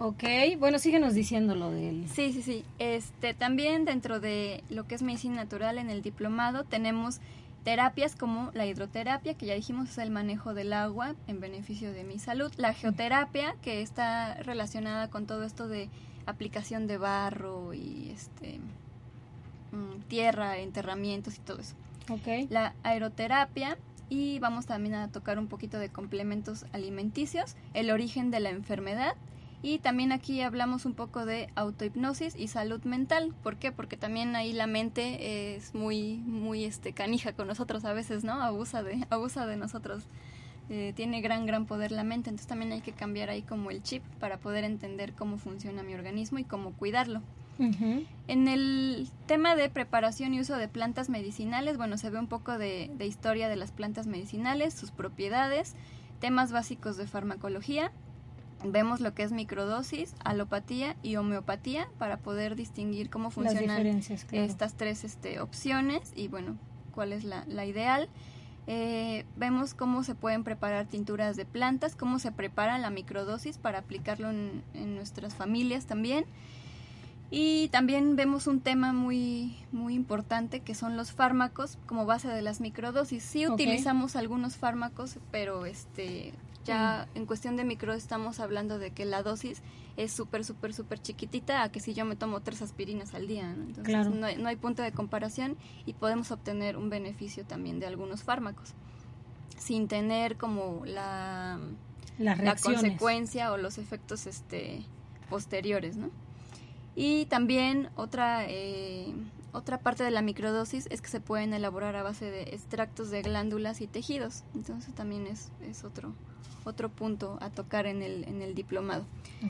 Ok, bueno, síguenos diciendo lo del... Sí, sí, sí. Este, también dentro de lo que es medicina natural en el diplomado tenemos terapias como la hidroterapia, que ya dijimos es el manejo del agua en beneficio de mi salud, la geoterapia, que está relacionada con todo esto de aplicación de barro y este mm, tierra, enterramientos y todo eso. Okay. La aeroterapia, y vamos también a tocar un poquito de complementos alimenticios, el origen de la enfermedad y también aquí hablamos un poco de autohipnosis y salud mental. ¿Por qué? Porque también ahí la mente es muy muy este canija con nosotros a veces, ¿no? Abusa de abusa de nosotros. Eh, tiene gran gran poder la mente, entonces también hay que cambiar ahí como el chip para poder entender cómo funciona mi organismo y cómo cuidarlo. En el tema de preparación y uso de plantas medicinales, bueno, se ve un poco de, historia de las plantas medicinales, sus propiedades, temas básicos de farmacología. Vemos lo que es microdosis, alopatía y homeopatía para poder distinguir cómo funcionan estas tres este, opciones y bueno, cuál es la, ideal. Eh, vemos cómo se pueden preparar tinturas de plantas, cómo se prepara la microdosis para aplicarlo en, en nuestras familias también. Y también vemos un tema muy, muy importante que son los fármacos como base de las microdosis. Sí utilizamos algunos fármacos, pero este ya mm. en cuestión de micro estamos hablando de que la dosis es súper, súper, súper chiquitita a que si yo me tomo tres aspirinas al día. Entonces no, hay, no hay punto de comparación y podemos obtener un beneficio también de algunos fármacos sin tener como la, la consecuencia o los efectos este posteriores, ¿no? Y también otra, eh, otra parte de la microdosis es que se pueden elaborar a base de extractos de glándulas y tejidos. Entonces también es, es otro, otro punto a tocar en el, en el diplomado.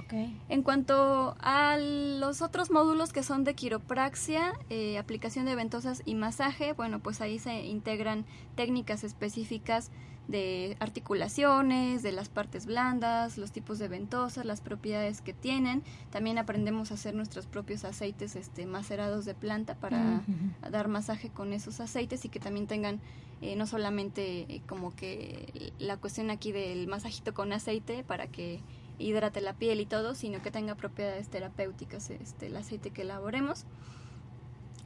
Okay. En cuanto a los otros módulos que son de quiropraxia, eh, aplicación de ventosas y masaje, bueno, pues ahí se integran técnicas específicas de articulaciones, de las partes blandas, los tipos de ventosas, las propiedades que tienen. También aprendemos a hacer nuestros propios aceites este, macerados de planta para dar masaje con esos aceites y que también tengan eh, no solamente eh, como que la cuestión aquí del masajito con aceite para que hidrate la piel y todo, sino que tenga propiedades terapéuticas este, el aceite que elaboremos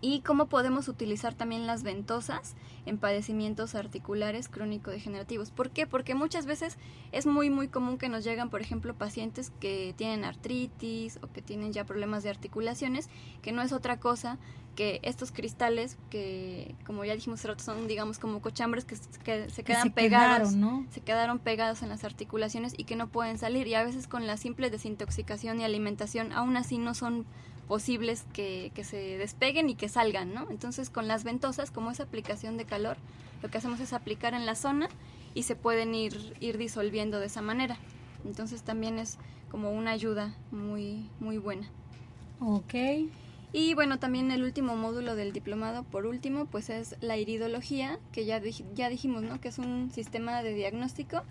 y cómo podemos utilizar también las ventosas en padecimientos articulares crónico-degenerativos. ¿Por qué? Porque muchas veces es muy muy común que nos llegan, por ejemplo, pacientes que tienen artritis o que tienen ya problemas de articulaciones, que no es otra cosa que estos cristales que, como ya dijimos, son digamos como cochambres que, se- que se Que quedan se pegados quedaron, ¿no? se quedaron pegados en las articulaciones y que no pueden salir y a veces con la simple desintoxicación y alimentación aún así no son posibles que, que se despeguen y que salgan, ¿no? Entonces con las ventosas, como es aplicación de calor, lo que hacemos es aplicar en la zona y se pueden ir, ir disolviendo de esa manera. Entonces también es como una ayuda muy, muy buena. Ok. Y bueno, también el último módulo del diplomado, por último, pues es la iridología, que ya, dij- ya dijimos, ¿no? Que es un sistema de diagnóstico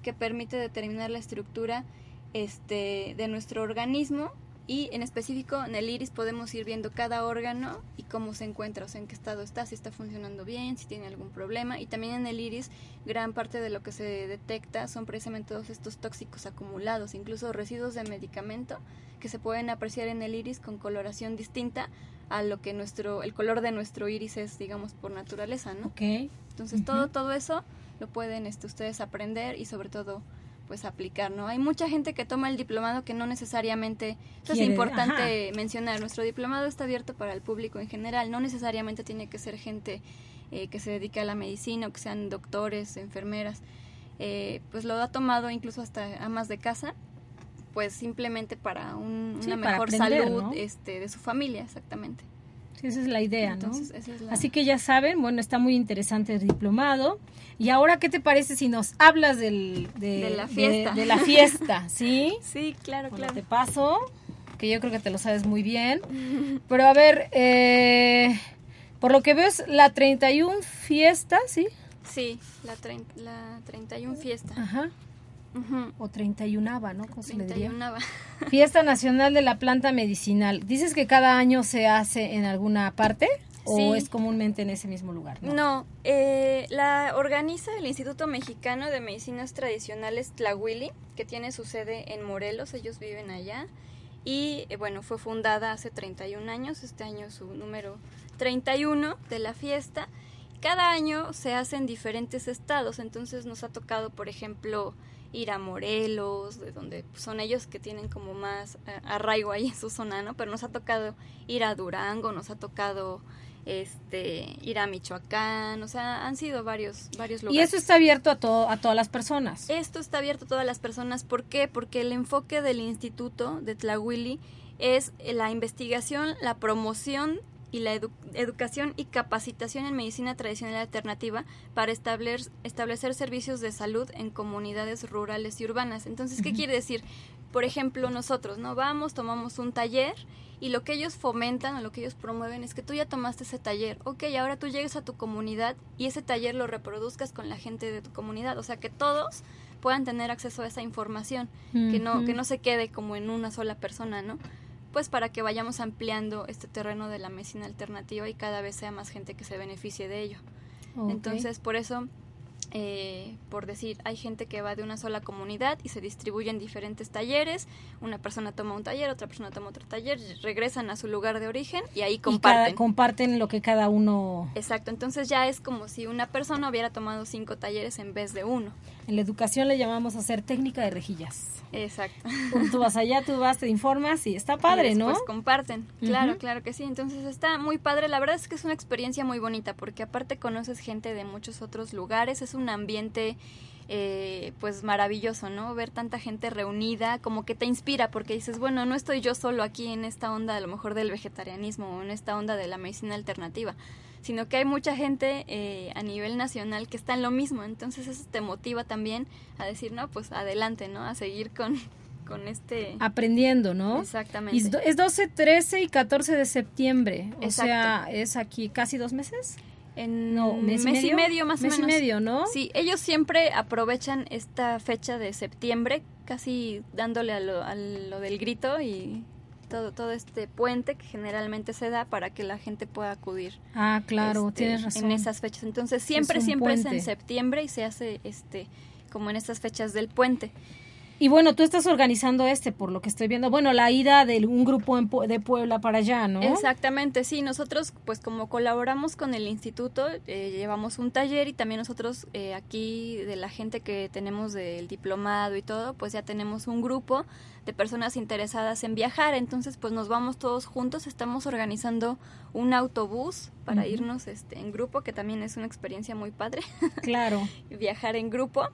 que permite determinar la estructura este, de nuestro organismo y en específico en el iris podemos ir viendo cada órgano y cómo se encuentra, o sea, en qué estado está, si está funcionando bien, si tiene algún problema. Y también en el iris gran parte de lo que se detecta son precisamente todos estos tóxicos acumulados, incluso residuos de medicamento que se pueden apreciar en el iris con coloración distinta a lo que nuestro el color de nuestro iris es, digamos, por naturaleza, ¿no? Ok. Entonces todo todo eso lo pueden este, ustedes aprender y sobre todo pues aplicar, ¿no? Hay mucha gente que toma el diplomado que no necesariamente, eso es importante mencionar, nuestro diplomado está abierto para el público en general, no necesariamente tiene que ser gente eh, que se dedique a la medicina o que sean doctores, enfermeras, eh, pues lo ha tomado incluso hasta amas de casa, pues simplemente para un- Sí, una para mejor aprender, salud ¿no? este, de su familia, exactamente. Sí, esa es la idea, ¿no? Entonces, esa es la- Así que ya saben, bueno, está muy interesante el diplomado. Y ahora, ¿qué te parece si nos hablas del, de, De la fiesta. De, la fiesta, ¿sí? Sí, claro, Bueno, claro. te paso, que yo creo que te lo sabes muy bien. Pero a ver, eh, por lo que veo es la 31 fiesta, ¿sí? Sí, la, la 31 fiesta. Ajá. O 31, ¿no? ¿Cómo se le diría? 31 va. Fiesta Nacional de la Planta Medicinal. ¿Dices que cada año se hace en alguna parte? ¿O Sí. es comúnmente en ese mismo lugar? No, eh, la organiza el Instituto Mexicano de Medicinas Tradicionales Tlahuili, que tiene su sede en Morelos, ellos viven allá. Y eh, bueno, fue fundada hace 31 años, este año es su número 31 de la fiesta. Cada año se hace en diferentes estados, entonces nos ha tocado, por ejemplo, ir a Morelos, de donde son ellos que tienen como más eh, arraigo ahí en su zona, ¿no? Pero nos ha tocado ir a Durango, nos ha tocado este ir a Michoacán, o sea, han sido varios varios Y lugares. eso está abierto a, todo, a todas las personas. Esto está abierto a todas las personas. ¿Por qué? Porque el enfoque del instituto de Tlahuili es la investigación, la promoción y la edu- educación y capacitación en medicina tradicional alternativa para establecer, establecer servicios de salud en comunidades rurales y urbanas. Entonces, ¿qué quiere decir? Por ejemplo, nosotros, ¿no? Vamos, tomamos un taller y lo que ellos fomentan o lo que ellos promueven es que tú ya tomaste ese taller, ok, ahora tú llegues a tu comunidad y ese taller lo reproduzcas con la gente de tu comunidad, o sea que todos puedan tener acceso a esa información, que no que no se quede como en una sola persona, ¿no? Pues para que vayamos ampliando este terreno de la medicina alternativa y cada vez sea más gente que se beneficie de ello. Entonces, por eso, eh, por decir, hay gente que va de una sola comunidad y se distribuyen diferentes talleres. Una persona toma un taller, otra persona toma otro taller, regresan a su lugar de origen y ahí Y cada- comparten. comparten lo que cada uno... Exacto, entonces ya es como si una persona hubiera tomado cinco talleres en vez de uno. En la educación le llamamos hacer técnica de rejillas. Exacto. Tú vas allá, tú vas, te informas y está padre, y ¿no? Pues comparten, claro, claro que sí. Entonces está muy padre. La verdad es que es una experiencia muy bonita porque aparte conoces gente de muchos otros lugares. Es un ambiente eh, pues maravilloso, ¿no? Ver tanta gente reunida, como que te inspira porque dices, bueno, no estoy yo solo aquí en esta onda a lo mejor del vegetarianismo o en esta onda de la medicina alternativa, sino que hay mucha gente eh, a nivel nacional que está en lo mismo. Entonces eso te motiva también a decir, no, pues adelante, ¿no? A seguir con, con este... Aprendiendo, ¿no? Exactamente. Y es do- es 12, 13 y 14 de septiembre. O Exacto. sea, es aquí casi dos meses. En No, mes, y medio. medio más mes o menos. y medio, ¿no? Sí, ellos siempre aprovechan esta fecha de septiembre, casi dándole a lo, a lo del grito y todo, todo este puente que generalmente se da para que la gente pueda acudir. Ah, claro, este, tienes razón. En esas fechas. Entonces siempre, siempre es en septiembre y se hace este como en estas fechas del puente. Y bueno, tú estás organizando este, por lo que estoy viendo. Bueno, la ida de un grupo en de Puebla para allá, ¿no? Exactamente, sí. Nosotros, pues como colaboramos con el instituto, eh, llevamos un taller y también nosotros eh, aquí de la gente que tenemos del diplomado y todo, pues ya tenemos un grupo de personas interesadas en viajar. Entonces, pues nos vamos todos juntos. Estamos organizando un autobús para irnos este, en grupo, que también es una experiencia muy padre Claro. viajar en grupo.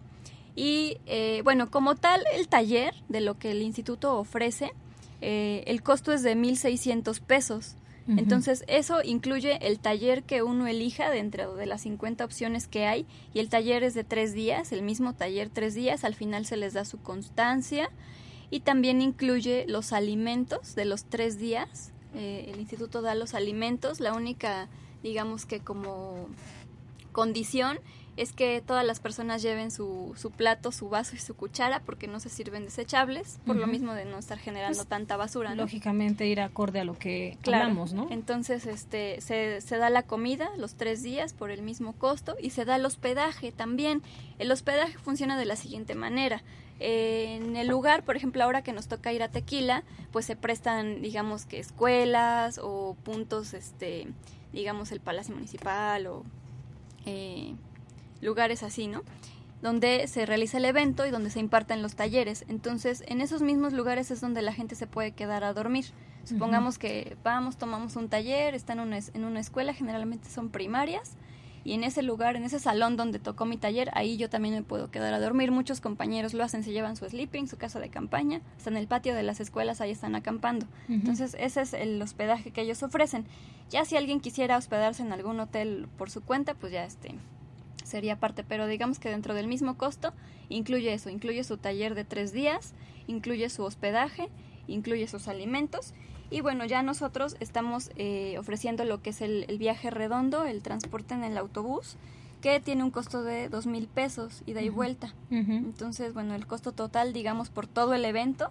Y eh, bueno, como tal, el taller de lo que el instituto ofrece, eh, el costo es de 1.600 pesos. Entonces, eso incluye el taller que uno elija dentro de las 50 opciones que hay. Y el taller es de tres días, el mismo taller tres días. Al final se les da su constancia. Y también incluye los alimentos de los tres días. Eh, el instituto da los alimentos. La única, digamos que como condición es que todas las personas lleven su, su plato, su vaso y su cuchara porque no se sirven desechables, por lo mismo de no estar generando Pues, tanta basura. ¿no? Lógicamente ir acorde a lo que Claro. hablamos, ¿no? Entonces, este, se, se da la comida los tres días por el mismo costo y se da el hospedaje también. El hospedaje funciona de la siguiente manera. Eh, en el lugar, por ejemplo, ahora que nos toca ir a Tequila, pues se prestan, digamos que escuelas o puntos, este, digamos el Palacio Municipal o eh, lugares así, ¿no? Donde se realiza el evento y donde se imparten los talleres. Entonces, en esos mismos lugares es donde la gente se puede quedar a dormir. Supongamos que vamos, tomamos un taller, está en una, en una escuela, generalmente son primarias, y en ese lugar, en ese salón donde tocó mi taller, ahí yo también me puedo quedar a dormir. Muchos compañeros lo hacen, se llevan su sleeping, su casa de campaña, está en el patio de las escuelas, ahí están acampando. Entonces, ese es el hospedaje que ellos ofrecen. Ya si alguien quisiera hospedarse en algún hotel por su cuenta, pues ya este sería parte, pero digamos que dentro del mismo costo incluye eso, incluye su taller de tres días, incluye su hospedaje, incluye sus alimentos y bueno, ya nosotros estamos eh, ofreciendo lo que es el, el viaje redondo, el transporte en el autobús, que tiene un costo de dos mil pesos ida y vuelta. Entonces, bueno, el costo total, digamos, por todo el evento,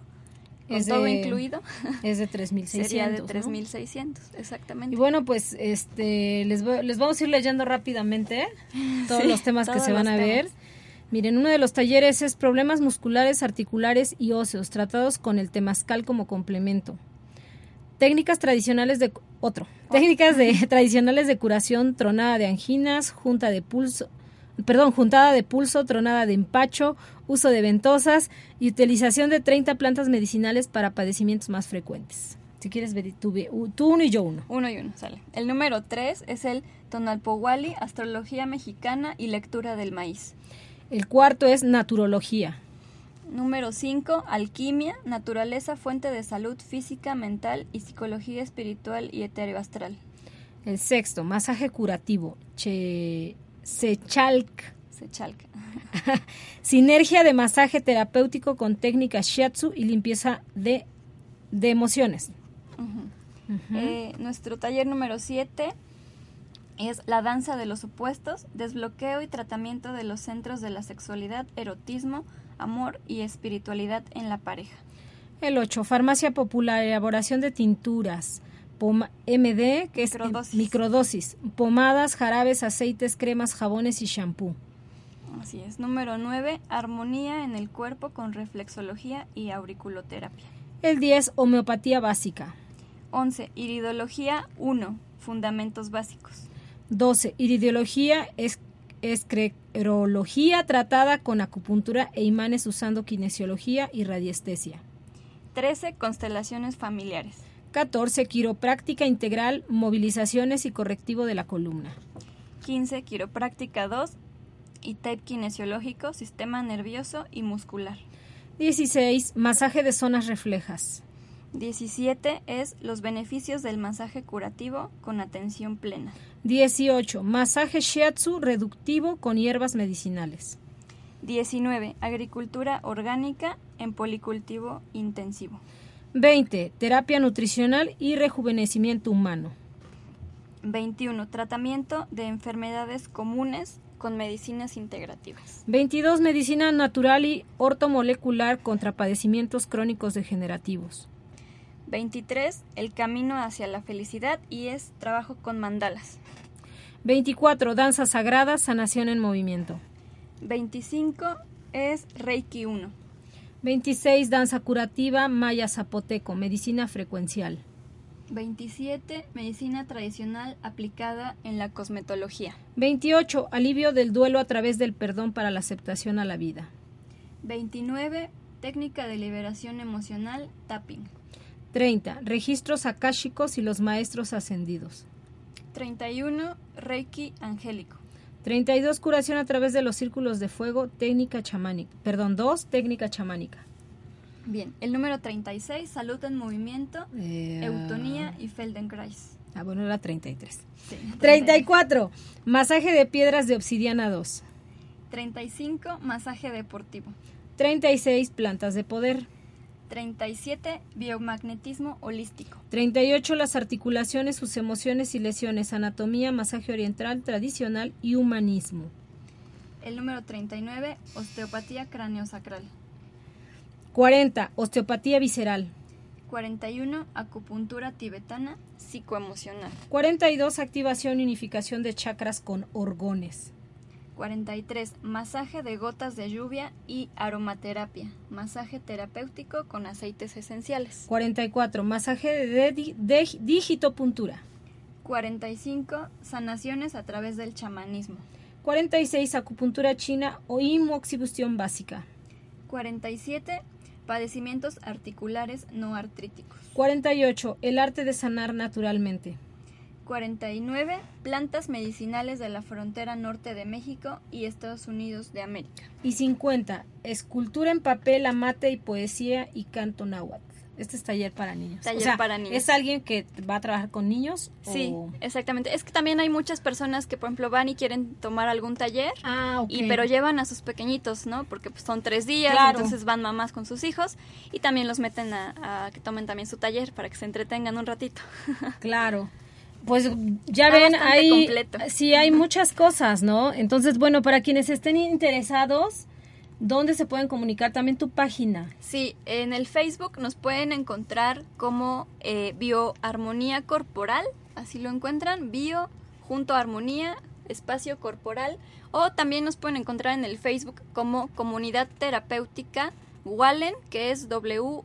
con Es todo de- incluido, Es de 3.600. sería de ¿no? 3.600, exactamente. Y bueno, pues este les, voy- les vamos a ir leyendo rápidamente todos Sí, los temas que se van a ver. Miren, uno de los talleres es problemas musculares, articulares y óseos, tratados con el temazcal como complemento. Técnicas tradicionales de otro. Técnicas de tradicionales de curación, tronada de anginas, junta de pulso, perdón, juntada de pulso, tronada de empacho, uso de ventosas y utilización de 30 plantas medicinales para padecimientos más frecuentes. Si quieres ver tú, uno y yo uno. Uno y uno, sale. El número tres es el Tonalpowali, Astrología Mexicana y Lectura del Maíz. El cuarto es naturología. Número 5, Alquimia, Naturaleza, Fuente de Salud Física, Mental y Psicología Espiritual y Eteroastral. El sexto, masaje curativo. Che, Sechalk. Sechalca. Sinergia de masaje terapéutico con técnicas shiatsu y limpieza de, de emociones. Eh, nuestro taller número 7 es La danza de los opuestos, desbloqueo y tratamiento de los centros de la sexualidad, erotismo, amor y espiritualidad en la pareja. El 8, farmacia popular, elaboración de tinturas. MD, que es Microdosis. microdosis. Pomadas, jarabes, aceites, cremas, jabones y shampoo. Así es. Número 9, armonía en el cuerpo con reflexología y auriculoterapia. El 10, homeopatía básica. 11, iridología 1, fundamentos básicos. 12, iridiología, es, esclerología tratada con acupuntura e imanes usando kinesiología y radiestesia. 13. Constelaciones familiares. 14. Quiropráctica integral, movilizaciones y correctivo de la columna. 15. Quiropráctica 2 y tape kinesiológico, sistema nervioso y muscular. 16. Masaje de zonas reflejas. 17 es los beneficios del masaje curativo con atención plena. 18. Masaje shiatsu reductivo con hierbas medicinales. 19. Agricultura orgánica en policultivo intensivo. 20. Terapia nutricional y rejuvenecimiento humano. 21. Tratamiento de enfermedades comunes con medicinas integrativas. 22. Medicina natural y ortomolecular contra padecimientos crónicos degenerativos. 23. El camino hacia la felicidad y es trabajo con mandalas. 24. Danza sagrada, sanación en movimiento. 25 es Reiki 1. 26. Danza curativa, maya zapoteco, medicina frecuencial. 27. Medicina tradicional aplicada en la cosmetología. 28. Alivio del duelo a través del perdón para la aceptación a la vida. 29. Técnica de liberación emocional, tapping. 30. Registros akáshicos y los maestros ascendidos. 31. Reiki angélico. 32. Curación a través de los círculos de fuego, técnica chamánica. Perdón, 2. Técnica chamánica. Bien, el número 36, salud en movimiento, Eh, eutonía y Feldenkrais. Ah, bueno, era 33. Sí, 34. Masaje de piedras de obsidiana 2. 35, masaje deportivo. 36. Plantas de poder. 37, biomagnetismo holístico. 38. Las articulaciones, sus emociones y lesiones, anatomía, masaje oriental, tradicional y humanismo. El número 39, osteopatía craneosacral. 40. Osteopatía visceral. 41, acupuntura tibetana psicoemocional. 42. Activación y unificación de chakras con orgones. 43, masaje de gotas de lluvia y aromaterapia. Masaje terapéutico con aceites esenciales. 44. Masaje de, di- de digitopuntura. 45, sanaciones a través del chamanismo. 46. Acupuntura china o imoxibustión básica. 47, padecimientos articulares no artríticos. 48. El arte de sanar naturalmente. 49, plantas medicinales de la frontera norte de México y Estados Unidos de América. Y 50. Escultura en papel, amate y poesía y canto náhuatl. Este es taller para niños. Taller O sea, para niños. ¿Es alguien que va a trabajar con niños? Sí, o- exactamente. Es que también hay muchas personas que, por ejemplo, van y quieren tomar algún taller. Ah, ok. Y pero llevan a sus pequeñitos, ¿no? Porque pues, son tres días, Claro. entonces van mamás con sus hijos y también los meten a, a que tomen también su taller para que se entretengan un ratito. Claro. Pues ya Está ven, hay, completo. sí hay muchas cosas, ¿no? Entonces, bueno, para quienes estén interesados, ¿dónde se pueden comunicar? También tu página. Sí, en el Facebook nos pueden encontrar como eh, Bioarmonía Corporal, así lo encuentran, Bio junto a Armonía, espacio corporal, o también nos pueden encontrar en el Facebook como Comunidad Terapéutica Wallen, que es W-A-L-E-N.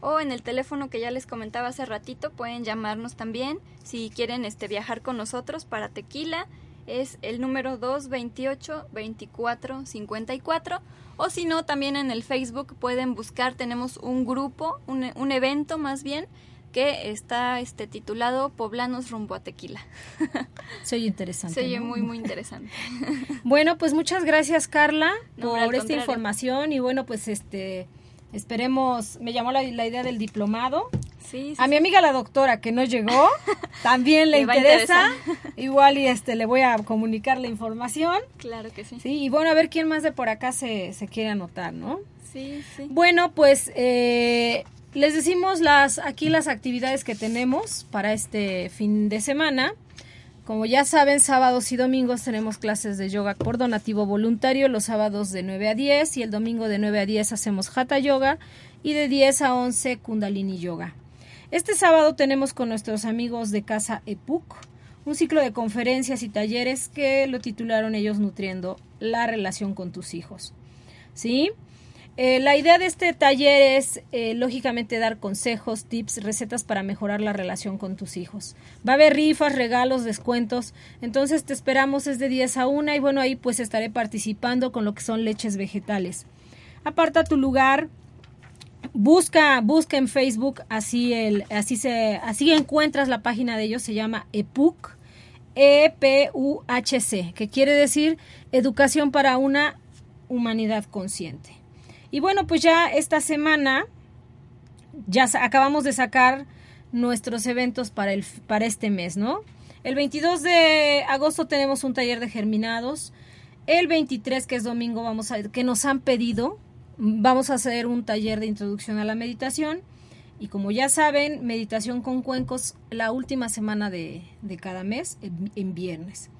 O en el teléfono que ya les comentaba hace ratito, pueden llamarnos también si quieren este, viajar con nosotros para tequila. Es el número 228 24 54 o si no también en el Facebook pueden buscar tenemos un grupo un, un evento más bien que está este titulado Poblanos rumbo a Tequila. Se oye interesante. Se oye ¿no? muy muy interesante. Bueno, pues muchas gracias, Carla, No, por esta información y bueno, pues este esperemos, me llamó la, la idea del diplomado. Sí, sí, A mi amiga la doctora que no llegó, también le interesa. Igual y este le voy a comunicar la información. claro que sí. Sí, y bueno, a ver quién más de por acá se, se quiere anotar, ¿no? Sí, sí. Bueno, pues eh, les decimos las aquí las actividades que tenemos para este fin de semana. Como ya saben, sábados y domingos tenemos clases de yoga por donativo voluntario, los sábados de 9 a 10 y el domingo de 9 a 10 hacemos hatha yoga y de 10 a 11 kundalini yoga. Este sábado tenemos con nuestros amigos de Casa EPUC un ciclo de conferencias y talleres que lo titularon ellos Nutriendo la relación con tus hijos. ¿Sí? Eh, la idea de este taller es, eh, lógicamente, dar consejos, tips, recetas para mejorar la relación con tus hijos. Va a haber rifas, regalos, descuentos. Entonces te esperamos es de 10 a 1 y bueno, ahí pues estaré participando con lo que son leches vegetales. Aparta tu lugar, busca, busca en Facebook, así, el, así, se, así encuentras la página de ellos, se llama EPUC, E-P-U-H-C, que quiere decir Educación para una Humanidad Consciente. Y bueno, pues ya esta semana ya acabamos de sacar nuestros eventos para, el, para este mes, ¿no? El 22 de agosto tenemos un taller de germinados. El 23, que es domingo, vamos a que nos han pedido, vamos a hacer un taller de introducción a la meditación. Y como ya saben, meditación con cuencos la última semana de, cada mes, en, viernes.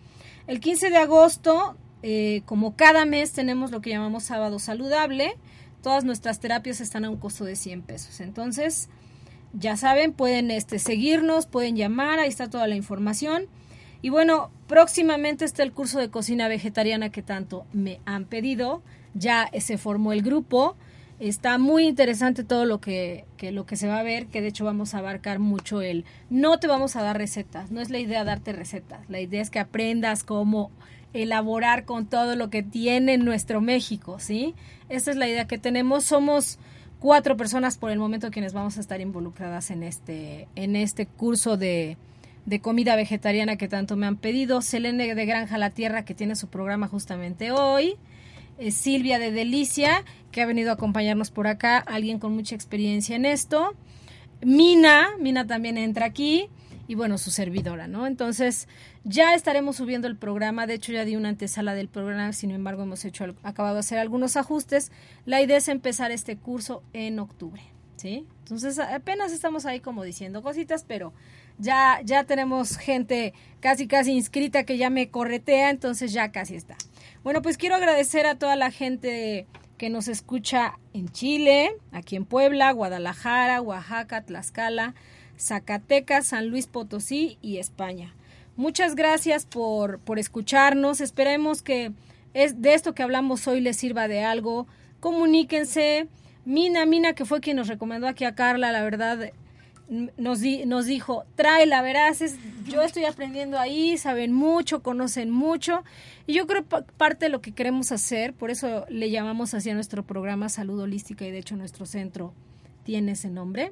El 15 de agosto, eh, como cada mes, tenemos lo que llamamos sábado saludable Todas nuestras terapias están a un costo de 100 pesos. Entonces, ya saben, pueden este, seguirnos, pueden llamar, ahí está toda la información. Y bueno, próximamente está el curso de cocina vegetariana que tanto me han pedido. Ya se formó el grupo. Está muy interesante todo lo que, que, lo que se va a ver, que de hecho vamos a abarcar mucho el... No te vamos a dar recetas, no es la idea darte recetas, la idea es que aprendas cómo elaborar con todo lo que tiene nuestro México, ¿sí? Esta es la idea que tenemos. Somos cuatro personas por el momento quienes vamos a estar involucradas en este, en este curso de, de comida vegetariana que tanto me han pedido. Selene de Granja La Tierra, que tiene su programa justamente hoy. Eh, Silvia de Delicia, que ha venido a acompañarnos por acá, alguien con mucha experiencia en esto. Mina, Mina también entra aquí y bueno, su servidora, ¿no? Entonces, ya estaremos subiendo el programa, de hecho ya di una antesala del programa, sin embargo hemos hecho, acabado de hacer algunos ajustes. La idea es empezar este curso en octubre, ¿sí? Entonces, apenas estamos ahí como diciendo cositas, pero ya, ya tenemos gente casi casi inscrita que ya me corretea, entonces ya casi está. Bueno, pues quiero agradecer a toda la gente que nos escucha en Chile, aquí en Puebla, Guadalajara, Oaxaca, Tlaxcala, Zacatecas, San Luis Potosí y España. Muchas gracias por, por escucharnos. Esperemos que es de esto que hablamos hoy les sirva de algo. Comuníquense. Mina, Mina, que fue quien nos recomendó aquí a Carla, la verdad, nos, nos dijo, tráela, verás, es, yo estoy aprendiendo ahí, saben mucho, conocen mucho. Y yo creo parte de lo que queremos hacer, por eso le llamamos así a nuestro programa Salud Holística y de hecho nuestro centro tiene ese nombre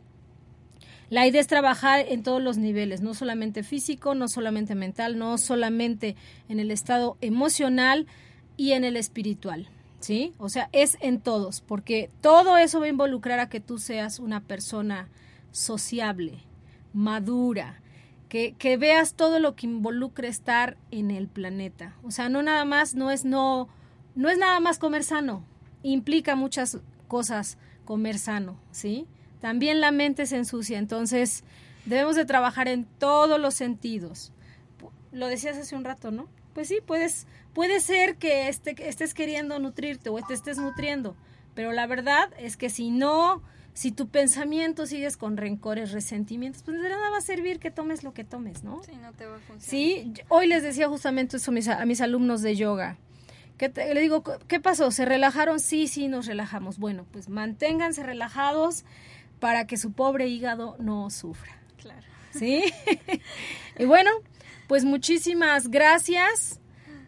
la idea es trabajar en todos los niveles, no solamente físico, no solamente mental, no solamente en el estado emocional y en el espiritual. ¿Sí? O sea, es en todos, porque todo eso va a involucrar a que tú seas una persona sociable, madura, que, que, veas todo lo que involucra estar en el planeta. O sea, no nada más, no es no, no es nada más comer sano, implica muchas cosas comer sano, ¿sí? También la mente se ensucia, entonces debemos de trabajar en todos los sentidos. Lo decías hace un rato, ¿no? Pues sí, puedes, puede ser que, este, estés queriendo nutrirte o te estés nutriendo, pero la verdad es que si no, si tu pensamiento sigues con rencores, resentimientos, pues de nada va a servir que tomes lo que tomes, ¿no? Sí, no te va a funcionar. Sí, hoy les decía justamente eso a mis, a mis alumnos de yoga. Que le digo, ¿qué pasó? ¿Se relajaron? Sí, sí, nos relajamos. Bueno, pues manténganse relajados, para que su pobre hígado no sufra. Claro. ¿Sí? y bueno, pues muchísimas gracias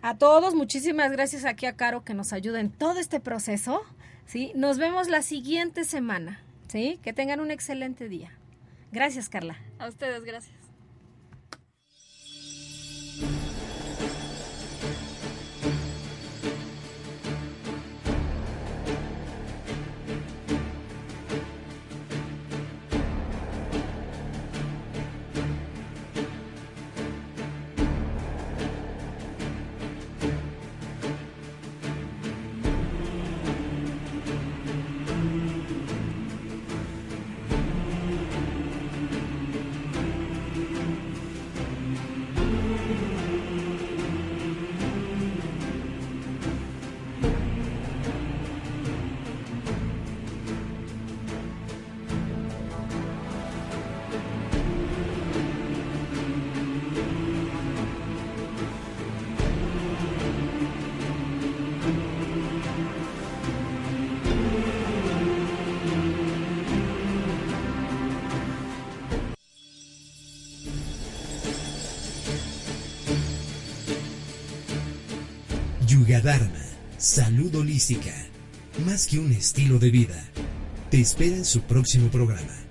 a todos, muchísimas gracias aquí a Caro que nos ayuda en todo este proceso. ¿Sí? Nos vemos la siguiente semana. ¿Sí? Que tengan un excelente día. Gracias, Carla. A ustedes, gracias. Salud holística, más que un estilo de vida. Te espera en su próximo programa.